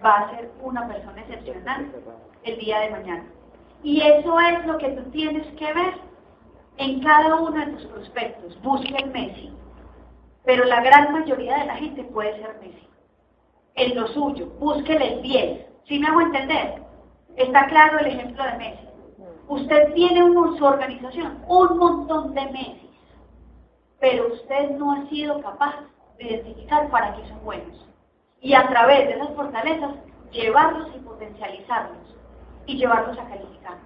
va a ser una persona excepcional el día de mañana. Y eso es lo que tú tienes que ver en cada uno de tus prospectos. El Messi. Pero la gran mayoría de la gente puede ser Messi. En lo suyo, búsquele el 10. ¿Sí me hago entender? Está claro el ejemplo de Messi. Usted tiene en su organización un montón de Messi, pero usted no ha sido capaz de identificar para qué son buenos. Y a través de esas fortalezas, llevarlos y potencializarlos y llevarlos a calificar.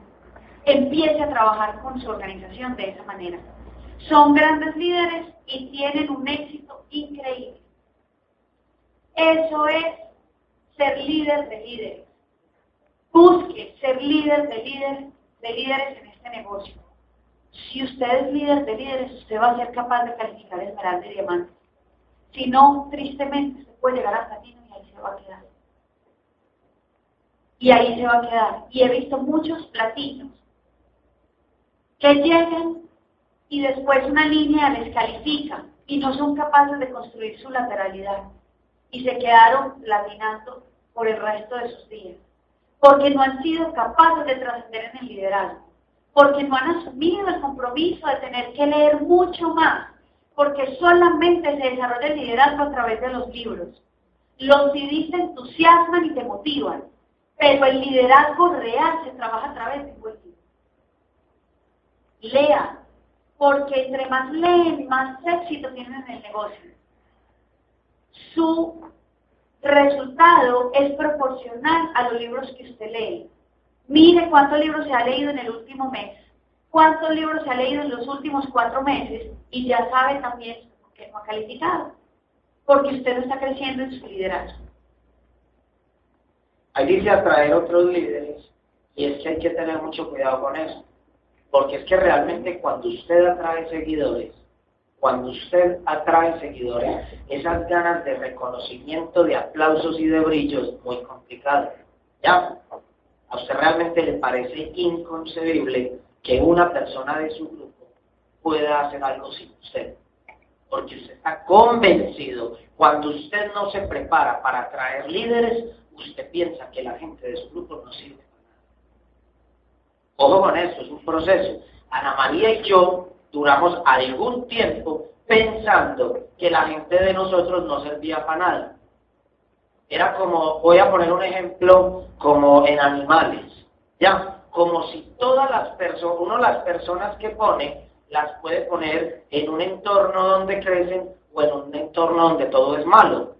Empiece a trabajar con su organización de esa manera. Son grandes líderes y tienen un éxito increíble. Eso es ser líder de líderes. Busque ser líder de líderes, de líderes en este negocio. Si usted es líder de líderes, usted va a ser capaz de calificar esmeralda y diamante. Si no, tristemente, se puede llegar hasta ti y ahí se va a quedar y ahí se va a quedar. Y he visto muchos platinos que llegan y después una línea les califica y no son capaces de construir su lateralidad y se quedaron platinando por el resto de sus días, porque no han sido capaces de trascender en el liderazgo, porque no han asumido el compromiso de tener que leer mucho más, porque solamente se desarrolla el liderazgo a través de los libros. Los CDs te entusiasman y te motivan, pero el liderazgo real se trabaja a través de buen Lea, porque entre más leen, más éxito tienen en el negocio. Su resultado es proporcional a los libros que usted lee. Mire cuántos libros se ha leído en el último mes, cuántos libros se ha leído en los últimos cuatro meses y ya sabe también que no ha calificado, porque usted no está creciendo en su liderazgo. Ahí dice atraer otros líderes y es que hay que tener mucho cuidado con eso. Porque es que realmente cuando usted atrae seguidores, cuando usted atrae seguidores, esas ganas de reconocimiento, de aplausos y de brillos, muy complicado. ¿Ya? A usted realmente le parece inconcebible que una persona de su grupo pueda hacer algo sin usted. Porque usted está convencido, cuando usted no se prepara para atraer líderes, usted piensa que la gente de su grupo no sirve para nada. Ojo con eso, es un proceso. Ana María y yo duramos algún tiempo pensando que la gente de nosotros no servía para nada. Era como, voy a poner un ejemplo, como en animales, ¿ya? Como si todas las personas, uno las personas que pone, las puede poner en un entorno donde crecen o en un entorno donde todo es malo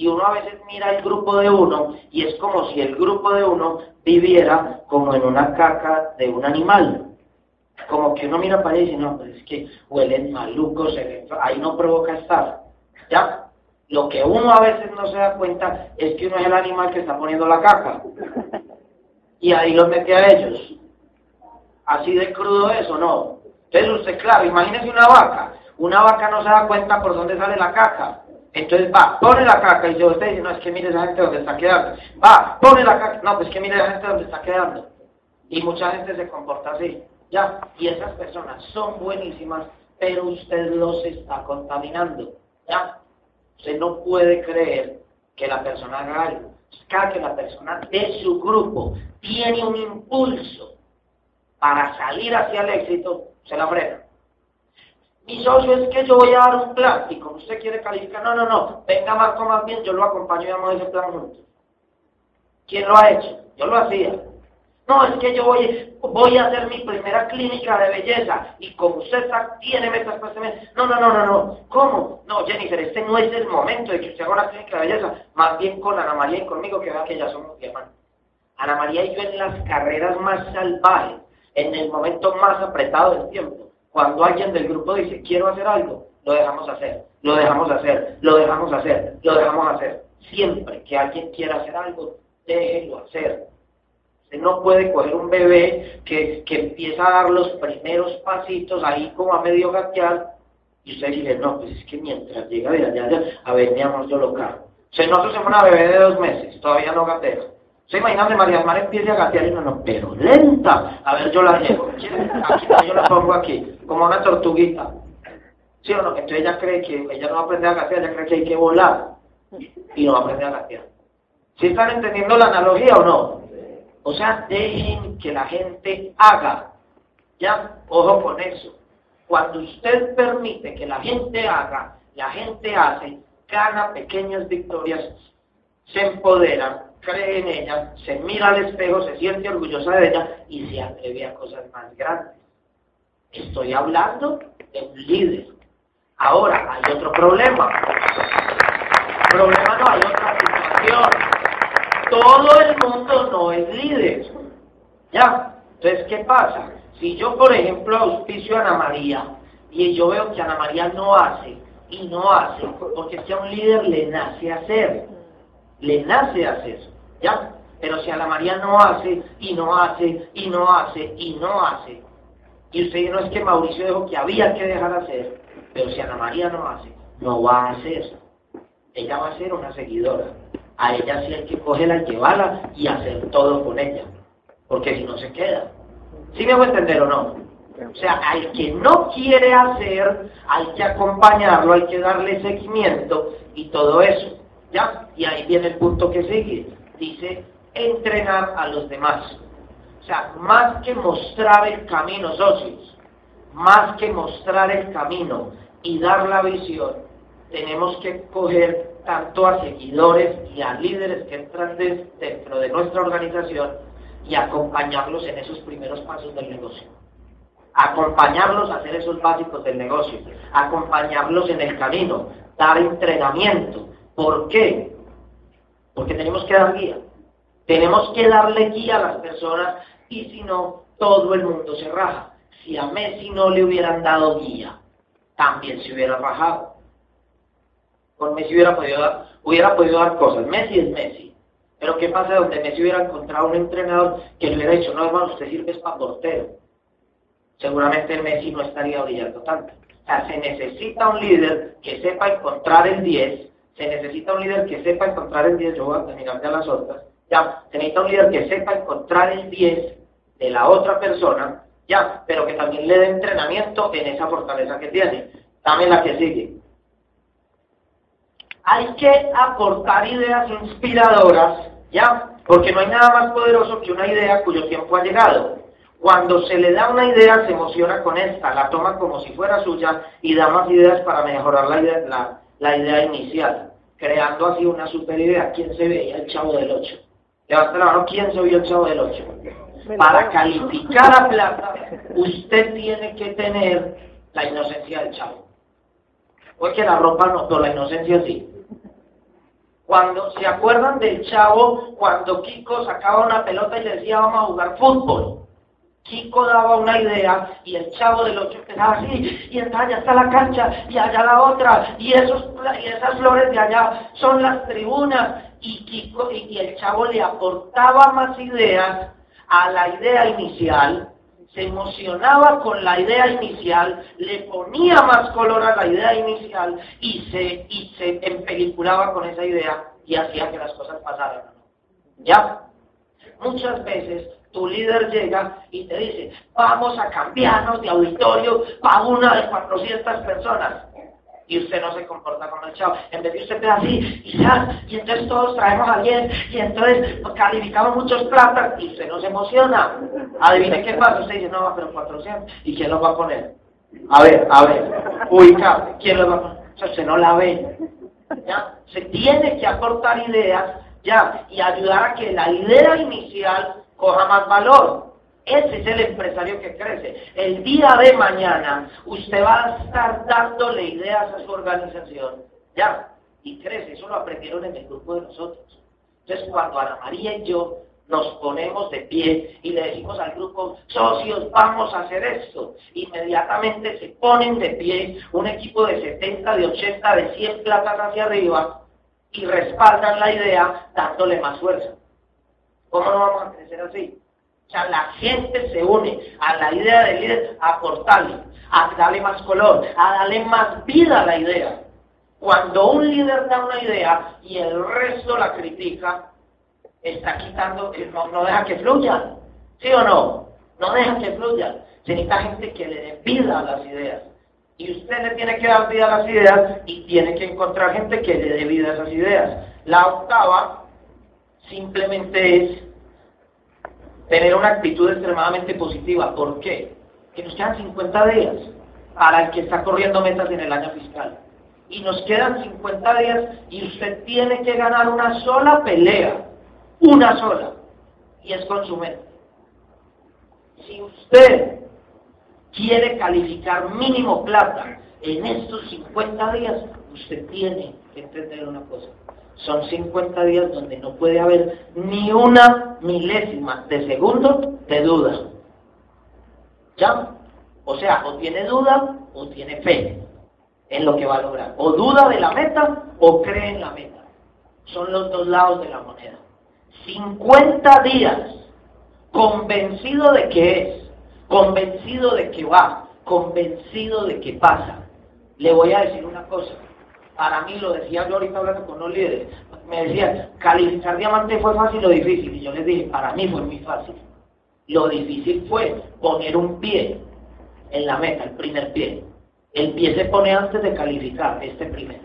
y uno a veces mira el grupo de uno y es como si el grupo de uno viviera como en una caca de un animal. Como que uno mira para allá y dice, no, pues es que huelen malucos, ahí no provoca estar. ¿Ya? Lo que uno a veces no se da cuenta es que uno es el animal que está poniendo la caca. y ahí los mete a ellos. Así de crudo eso, no. Entonces usted, claro, imagínese una vaca. Una vaca no se da cuenta por dónde sale la caca. Entonces va, pone la caca y yo usted dice, no, es que mire esa gente donde está quedando. Va, pone la caca, no, pues que mire esa gente donde está quedando. Y mucha gente se comporta así. Ya, y esas personas son buenísimas, pero usted los está contaminando. Ya, usted no puede creer que la persona haga algo. Cada que la persona de su grupo tiene un impulso para salir hacia el éxito, se la frena. Mi socio es que yo voy a dar un como usted quiere calificar, no, no, no, venga Marco más bien, yo lo acompaño y damos ese plan juntos. ¿Quién lo ha hecho? Yo lo hacía. No, es que yo voy, voy a hacer mi primera clínica de belleza y como usted tiene metas para este mes. No, no, no, no, no. ¿Cómo? No, Jennifer, este no es el momento de que usted haga una clínica de belleza. Más bien con Ana María y conmigo, que vea que ya somos diamantes. Ana María y yo en las carreras más salvajes, en el momento más apretado del tiempo, cuando alguien del grupo dice, quiero hacer algo, lo dejamos hacer, lo dejamos hacer, lo dejamos hacer, lo dejamos hacer. Siempre que alguien quiera hacer algo, déjelo hacer Usted no puede coger un bebé que, empieza a dar los primeros pasitos ahí como a medio gatear y usted dice, no, pues es que mientras llega de allá, a ver, mi amor, yo lo cargo. O sea, nosotros somos una bebé de dos meses, todavía no gatea. ¿Se imaginan que María Mar empiece a gatear y no, no, pero lenta. A ver, yo la llevo. Aquí yo la pongo aquí, como una tortuguita. ¿Sí o no? Entonces ella cree que ella no va a aprender a gatear, ella cree que hay que volar y no va a aprender a gatear. ¿Sí están entendiendo la analogía o no? O sea, dejen que la gente haga. Ya, ojo con eso. Cuando usted permite que la gente haga, la gente hace, gana pequeñas victorias, se empodera, cree en ella, se mira al espejo, se siente orgullosa de ella y se atreve a cosas más grandes. Estoy hablando de un líder. Ahora, hay otro problema. Problema no, hay otra situación todo el mundo no es líder. ¿Ya? Entonces, ¿qué pasa? Si yo, por ejemplo, auspicio a Ana María y yo veo que Ana María no hace y no hace, porque que a un líder le nace hacer, le nace hacer, ¿ya? Pero si Ana María no hace y no hace y no hace y no hace, y usted no es que Mauricio dijo que había que dejar hacer, pero si Ana María no hace, no va a hacer. Ella va a ser una seguidora a ella sí hay que cogerla llevarla y hacer todo con ella, porque si no se queda. ¿Sí me voy a entender o no? O sea, al que no quiere hacer, hay que acompañarlo, hay que darle seguimiento y todo eso. ¿Ya? Y ahí viene el punto que sigue. Dice, entrenar a los demás. O sea, más que mostrar el camino, socios, más que mostrar el camino y dar la visión, tenemos que coger tanto a seguidores y a líderes que entran dentro de nuestra organización y acompañarlos en esos primeros pasos del negocio. Acompañarlos a hacer esos básicos del negocio, acompañarlos en el camino, dar entrenamiento. ¿Por qué? Porque tenemos que dar guía. Tenemos que darle guía a las personas y si no, todo el mundo se raja. Si a Messi no le hubieran dado guía, también se hubiera rajado con Messi hubiera podido dar, hubiera podido dar cosas. Messi es Messi. Pero ¿qué pasa donde Messi hubiera encontrado un entrenador que le hubiera dicho, no hermano, usted sirve para portero? Seguramente Messi no estaría brillando tanto. O sea, se necesita un líder que sepa encontrar el 10, se necesita un líder que sepa encontrar el 10, yo voy a terminar de las otras, ya, se necesita un líder que sepa encontrar el 10 de la otra persona, ya, pero que también le dé entrenamiento en esa fortaleza que tiene. Dame la que sigue hay que aportar ideas inspiradoras, ¿ya? Porque no hay nada más poderoso que una idea cuyo tiempo ha llegado. Cuando se le da una idea, se emociona con esta, la toma como si fuera suya y da más ideas para mejorar la idea, la, idea inicial, creando así una super idea. ¿Quién se veía el chavo del 8? Levanta la mano, ¿quién se vio el chavo del 8? Para calificar a plata, usted tiene que tener la inocencia del chavo. Porque la ropa no, no la inocencia sí. Cuando se acuerdan del chavo, cuando Kiko sacaba una pelota y le decía vamos a jugar fútbol. Kiko daba una idea y el chavo del ocho empezaba así, y entonces allá está la cancha, y allá la otra, y, esos, y esas flores de allá son las tribunas, y, Kiko, y, el chavo le aportaba más ideas a la idea inicial, se emocionaba con la idea inicial, le ponía más color a la idea inicial y se, y se empeliculaba con esa idea y hacía que las cosas pasaran. ¿Ya? Muchas veces tu líder llega y te dice, vamos a cambiarnos de auditorio para una de 400 personas y usted no se comporta como el chavo. En vez de usted así, y ya, y entonces todos traemos a alguien, y entonces calificamos muchos platas, y usted no se emociona. Adivine qué pasa, usted dice, no, pero 400, ¿y quién lo va a poner? A ver, a ver, ubica, ¿quién lo va a poner? O sea, usted no la ve. ¿Ya? Se tiene que aportar ideas, ya, y ayudar a que la idea inicial coja más valor. Ese es el empresario que crece. El día de mañana usted va a estar dándole ideas a su organización. Ya, y crece. Eso lo aprendieron en el grupo de nosotros. Entonces, cuando Ana María y yo nos ponemos de pie y le decimos al grupo, socios, vamos a hacer esto. Inmediatamente se ponen de pie un equipo de 70, de 80, de 100 platas hacia arriba y respaldan la idea dándole más fuerza. ¿Cómo no vamos a crecer así? O sea, la gente se une a la idea del líder a aportarle, a darle más color, a darle más vida a la idea. Cuando un líder da una idea y el resto la critica, está quitando, no, no deja que fluya. ¿Sí o no? No deja que fluya. Se necesita gente que le dé vida a las ideas. Y usted le tiene que dar vida a las ideas y tiene que encontrar gente que le dé vida a esas ideas. La octava simplemente es tener una actitud extremadamente positiva. ¿Por qué? Que nos quedan 50 días para el que está corriendo metas en el año fiscal. Y nos quedan 50 días y usted tiene que ganar una sola pelea, una sola, y es con. Si usted quiere calificar mínimo plata en estos 50 días, usted tiene que entender una cosa son 50 días donde no puede haber ni una milésima de segundo de duda. ¿Ya? O sea, o tiene duda o tiene fe en lo que va a lograr. O duda de la meta o cree en la meta. Son los dos lados de la moneda. 50 días convencido de que es, convencido de que va, convencido de que pasa. Le voy a decir una cosa para mí, lo decía yo ahorita hablando con los líderes, me decían, calificar diamante fue fácil o difícil. Y yo les dije, para mí fue muy fácil. Lo difícil fue poner un pie en la meta, el primer pie. El pie se pone antes de calificar, este primero.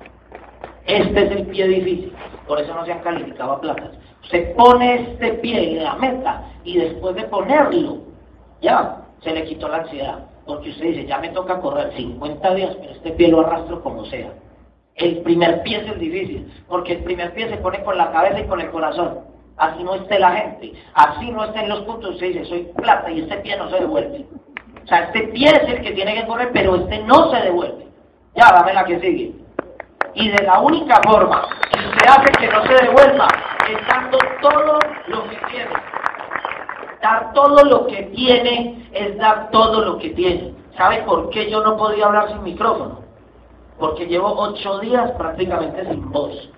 Este es el pie difícil, por eso no se han calificado a plazas. Se pone este pie en la meta y después de ponerlo, ya se le quitó la ansiedad. Porque usted dice, ya me toca correr 50 días, pero este pie lo arrastro como sea. El primer pie es el difícil, porque el primer pie se pone con la cabeza y con el corazón. Así no esté la gente, así no estén los puntos, se dice, soy plata y este pie no se devuelve. O sea, este pie es el que tiene que correr, pero este no se devuelve. Ya, dame la que sigue. Y de la única forma que se hace que no se devuelva es dando todo lo que tiene. Dar todo lo que tiene es dar todo lo que tiene. ¿Sabe por qué yo no podía hablar sin micrófono? Porque llevo ocho días prácticamente sin voz,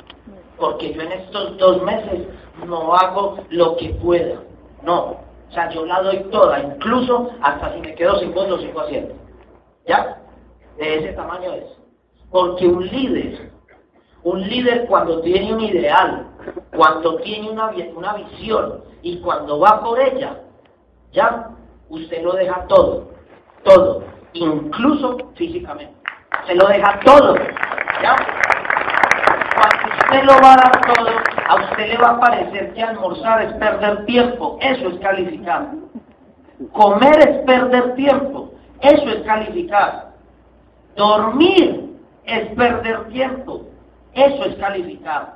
porque yo en estos dos meses no hago lo que pueda, no, o sea, yo la doy toda, incluso hasta si me quedo sin voz lo sigo haciendo, ¿ya? De ese tamaño es, porque un líder, un líder cuando tiene un ideal, cuando tiene una, visión y cuando va por ella, ¿ya? Usted lo deja todo, todo, incluso físicamente se lo deja todo. ¿ya? Cuando usted lo va a dar todo, a usted le va a parecer que almorzar es perder tiempo. Eso es calificar. Comer es perder tiempo. Eso es calificar. Dormir es perder tiempo. Eso es calificar.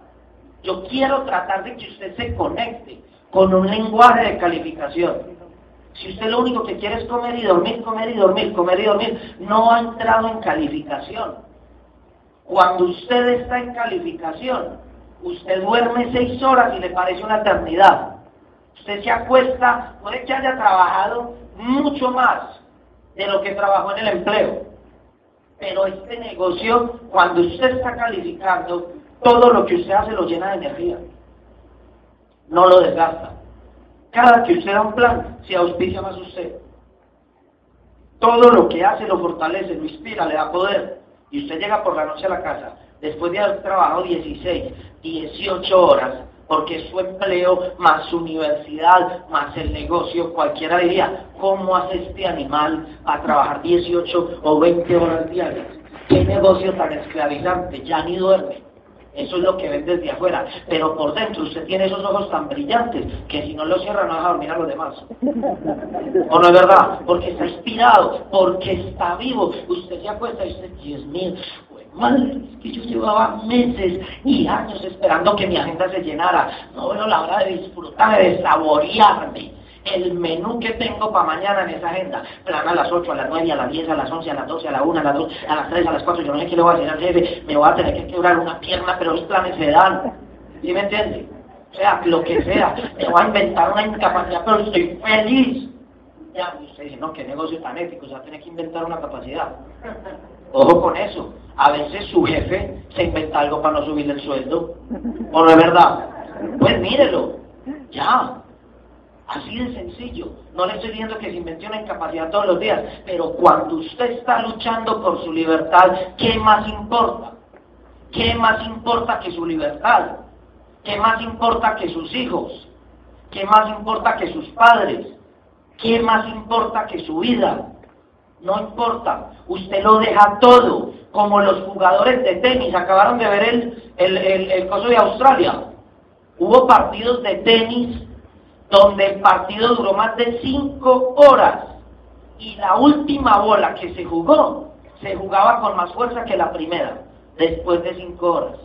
Yo quiero tratar de que usted se conecte con un lenguaje de calificación. Si usted lo único que quiere es comer y dormir, comer y dormir, comer y dormir, no ha entrado en calificación. Cuando usted está en calificación, usted duerme seis horas y le parece una eternidad. Usted se acuesta, puede que haya trabajado mucho más de lo que trabajó en el empleo. Pero este negocio, cuando usted está calificando, todo lo que usted hace lo llena de energía. No lo desgasta. Cada que usted da un plan, se auspicia más usted. Todo lo que hace lo fortalece, lo inspira, le da poder. Y usted llega por la noche a la casa, después de haber trabajado 16, 18 horas, porque su empleo, más su universidad, más el negocio, cualquiera diría, ¿cómo hace este animal a trabajar 18 o 20 horas diarias? ¿Qué negocio tan esclavizante? Ya ni duerme. Eso es lo que ven desde afuera. Pero por dentro usted tiene esos ojos tan brillantes que si no los cierra no deja dormir a los demás. ¿O no es verdad? Porque está inspirado, porque está vivo. Usted se acuesta y dice, Dios mío, madre, que yo llevaba meses y años esperando que mi agenda se llenara. No veo la hora de disfrutar, de saborearme el menú que tengo para mañana en esa agenda. Plan a las 8, a las 9, a las 10, a las 11, a las 12, a la 1, a las 2, a las 3, a las 4. Yo no sé qué le voy a decir al jefe, me voy a tener que quebrar una pierna, pero los planes se dan. ¿Sí me entiende? O sea, lo que sea, me voy a inventar una incapacidad, pero estoy feliz. Ya, usted dice, no, qué negocio tan ético, o sea, tiene que inventar una capacidad. Ojo con eso. A veces su jefe se inventa algo para no subirle el sueldo. ¿O no es verdad? Pues mírelo. Ya. Así de sencillo. No le estoy diciendo que se invente una incapacidad todos los días, pero cuando usted está luchando por su libertad, ¿qué más importa? ¿Qué más importa que su libertad? ¿Qué más importa que sus hijos? ¿Qué más importa que sus padres? ¿Qué más importa que su vida? No importa. Usted lo deja todo, como los jugadores de tenis. Acabaron de ver el, el, el, el coso de Australia. Hubo partidos de tenis donde el partido duró más de cinco horas y la última bola que se jugó se jugaba con más fuerza que la primera, después de cinco horas.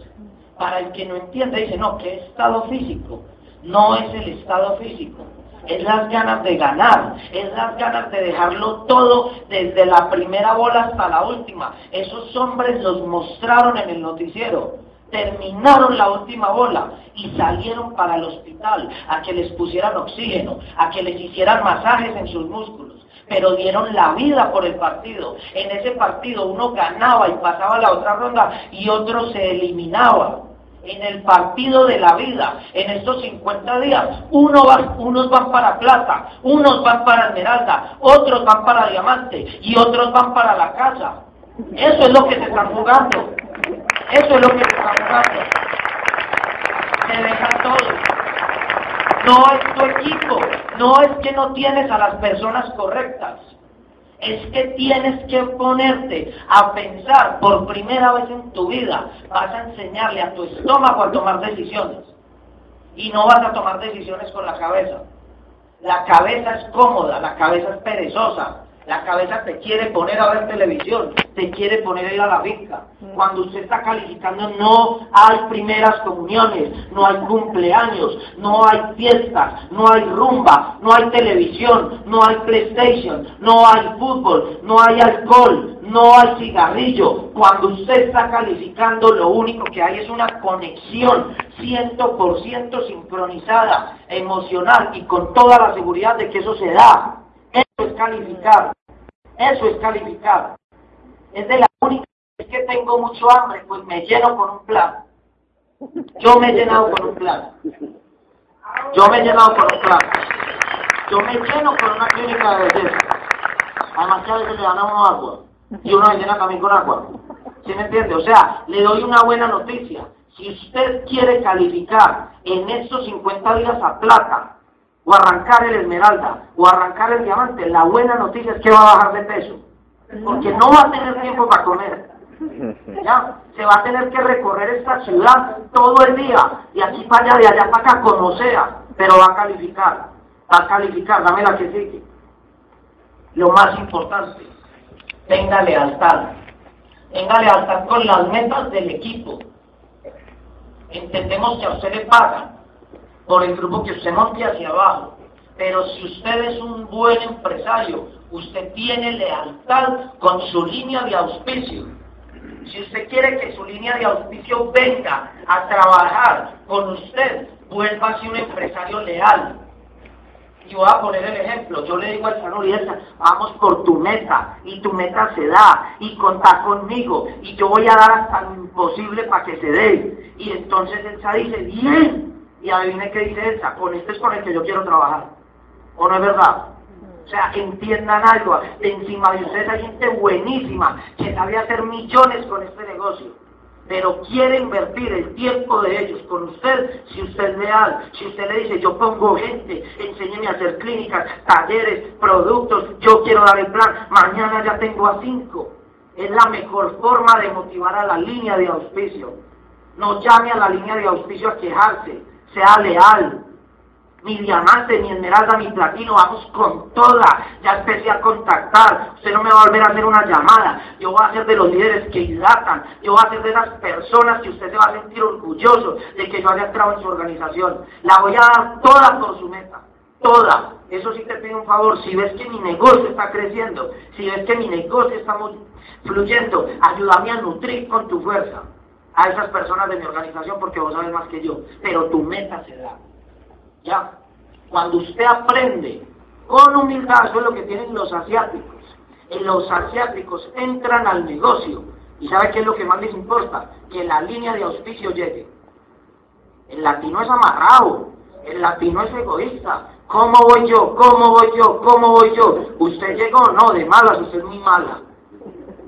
Para el que no entiende, dice, no, ¿qué estado físico? No es el estado físico, es las ganas de ganar, es las ganas de dejarlo todo desde la primera bola hasta la última. Esos hombres los mostraron en el noticiero terminaron la última bola y salieron para el hospital a que les pusieran oxígeno, a que les hicieran masajes en sus músculos, pero dieron la vida por el partido. En ese partido uno ganaba y pasaba la otra ronda y otro se eliminaba. En el partido de la vida, en estos 50 días, uno va, unos van para plata, unos van para esmeralda, otros van para diamante y otros van para la casa. Eso es lo que se están jugando. Eso es lo que está buscando. Se deja todo. No es tu equipo, no es que no tienes a las personas correctas. Es que tienes que ponerte a pensar por primera vez en tu vida. Vas a enseñarle a tu estómago a tomar decisiones. Y no vas a tomar decisiones con la cabeza. La cabeza es cómoda, la cabeza es perezosa, la cabeza te quiere poner a ver televisión, te quiere poner a ir a la finca. Cuando usted está calificando no hay primeras comuniones, no hay cumpleaños, no hay fiestas, no hay rumba, no hay televisión, no hay PlayStation, no hay fútbol, no hay alcohol, no hay cigarrillo. Cuando usted está calificando lo único que hay es una conexión 100% sincronizada, emocional y con toda la seguridad de que eso se da. Eso es calificar. Eso es calificar. Es de la única vez que tengo mucho hambre, pues me lleno con un plan. Yo me he llenado con un plan. Yo me he llenado con un plan. Yo me lleno con una clínica de belleza. Además que a veces le dan a uno agua. Y uno me llena también con agua. ¿Sí me entiende? O sea, le doy una buena noticia. Si usted quiere calificar en estos 50 días a plata, o arrancar el esmeralda, o arrancar el diamante, la buena noticia es que va a bajar de peso, porque no va a tener tiempo para comer. ¿Ya? Se va a tener que recorrer esta ciudad todo el día, y aquí para allá, de allá para acá, como sea, pero va a calificar, va a calificar, dame la que sigue. Lo más importante, tenga lealtad, tenga lealtad con las metas del equipo. Entendemos que a usted le pagan, por el grupo que usted monte hacia abajo. Pero si usted es un buen empresario, usted tiene lealtad con su línea de auspicio. Si usted quiere que su línea de auspicio venga a trabajar con usted, ser un empresario leal. Y voy a poner el ejemplo, yo le digo al San Uriel, vamos por tu meta, y tu meta se da, y contá conmigo, y yo voy a dar hasta lo imposible para que se dé. Y entonces él se dice, bien, Y adivine qué dice esa, con este es con el que yo quiero trabajar. ¿O no es verdad? O sea, entiendan algo, encima de ustedes hay gente buenísima que sabe hacer millones con este negocio, pero quiere invertir el tiempo de ellos con usted si usted es leal, si usted le dice yo pongo gente, enséñeme a hacer clínicas, talleres, productos, yo quiero dar el plan, mañana ya tengo a cinco. Es la mejor forma de motivar a la línea de auspicio. No llame a la línea de auspicio a quejarse, sea leal, mi diamante, mi esmeralda, mi platino, vamos con toda. Ya empecé a contactar. Usted no me va a volver a hacer una llamada. Yo voy a ser de los líderes que hidratan. Yo voy a ser de esas personas que usted se va a sentir orgulloso de que yo haya entrado en su organización. La voy a dar toda por su meta. Toda. Eso sí te pido un favor. Si ves que mi negocio está creciendo, si ves que mi negocio está fluyendo, ayúdame a nutrir con tu fuerza a esas personas de mi organización porque vos sabes más que yo. Pero tu meta se da. ¿Ya? Cuando usted aprende con humildad, eso es lo que tienen los asiáticos. En los asiáticos entran al negocio y ¿sabe qué es lo que más les importa? Que la línea de auspicio llegue. El latino es amarrado, el latino es egoísta. ¿Cómo voy yo? ¿Cómo voy yo? ¿Cómo voy yo? ¿Usted llegó? No, de malas, usted es muy mala.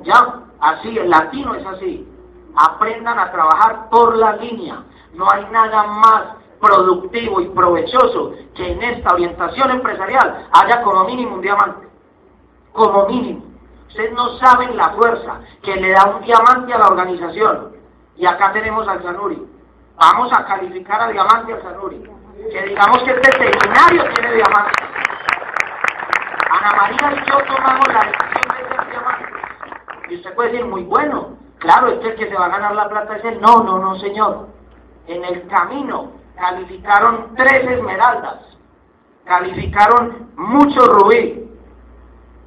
¿Ya? Así, el latino es así. Aprendan a trabajar por la línea. No hay nada más productivo y provechoso que en esta orientación empresarial haya como mínimo un diamante. Como mínimo. Ustedes no saben la fuerza que le da un diamante a la organización. Y acá tenemos al Sanuri. Vamos a calificar a diamante al Sanuri. Que digamos que este seminario tiene diamante. Ana María y yo tomamos la decisión de ser diamante. Y usted puede decir, muy bueno. Claro, es que el que se va a ganar la plata es él. No, no, no, señor. En el camino calificaron tres esmeraldas, calificaron muchos rubí,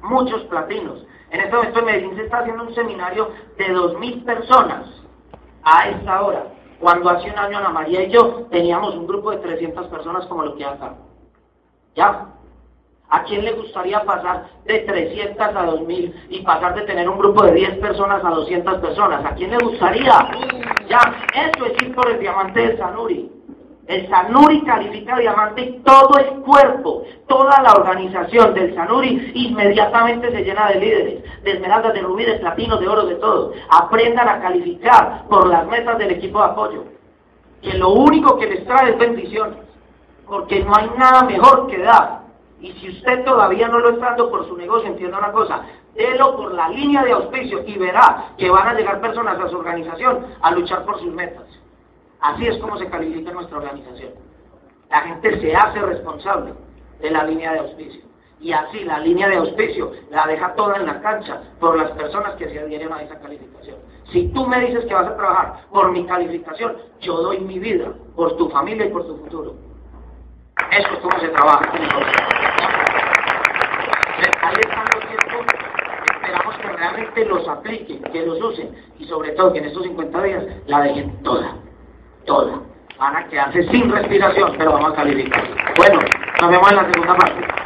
muchos platinos. En este momento en Medellín se está haciendo un seminario de dos mil personas a esta hora. Cuando hace un año Ana María y yo teníamos un grupo de 300 personas como lo que acá. ¿Ya? ¿A quién le gustaría pasar de 300 a 2000 y pasar de tener un grupo de 10 personas a 200 personas? ¿A quién le gustaría? Ya, eso es ir por el diamante de Sanuri. El Sanuri califica diamante todo el cuerpo, toda la organización del Sanuri inmediatamente se llena de líderes, de esmeraldas, de rubí, de platino, de oro, de todo. Aprendan a calificar por las metas del equipo de apoyo. Que lo único que les trae es bendiciones, porque no hay nada mejor que dar. Y si usted todavía no lo está dando por su negocio, entienda una cosa, délo por la línea de auspicio y verá que van a llegar personas a su organización a luchar por sus metas. Así es como se califica nuestra organización. La gente se hace responsable de la línea de auspicio. Y así la línea de auspicio la deja toda en la cancha por las personas que se adhieren a esa calificación. Si tú me dices que vas a trabajar por mi calificación, yo doy mi vida por tu familia y por tu futuro. Eso es como se trabaja. Ahí están los tiempos. Esperamos que realmente los apliquen, que los usen y sobre todo que en estos 50 días la dejen toda toda. Van a quedarse sin respiración, pero vamos a calificar. Bueno, nos vemos en la segunda parte.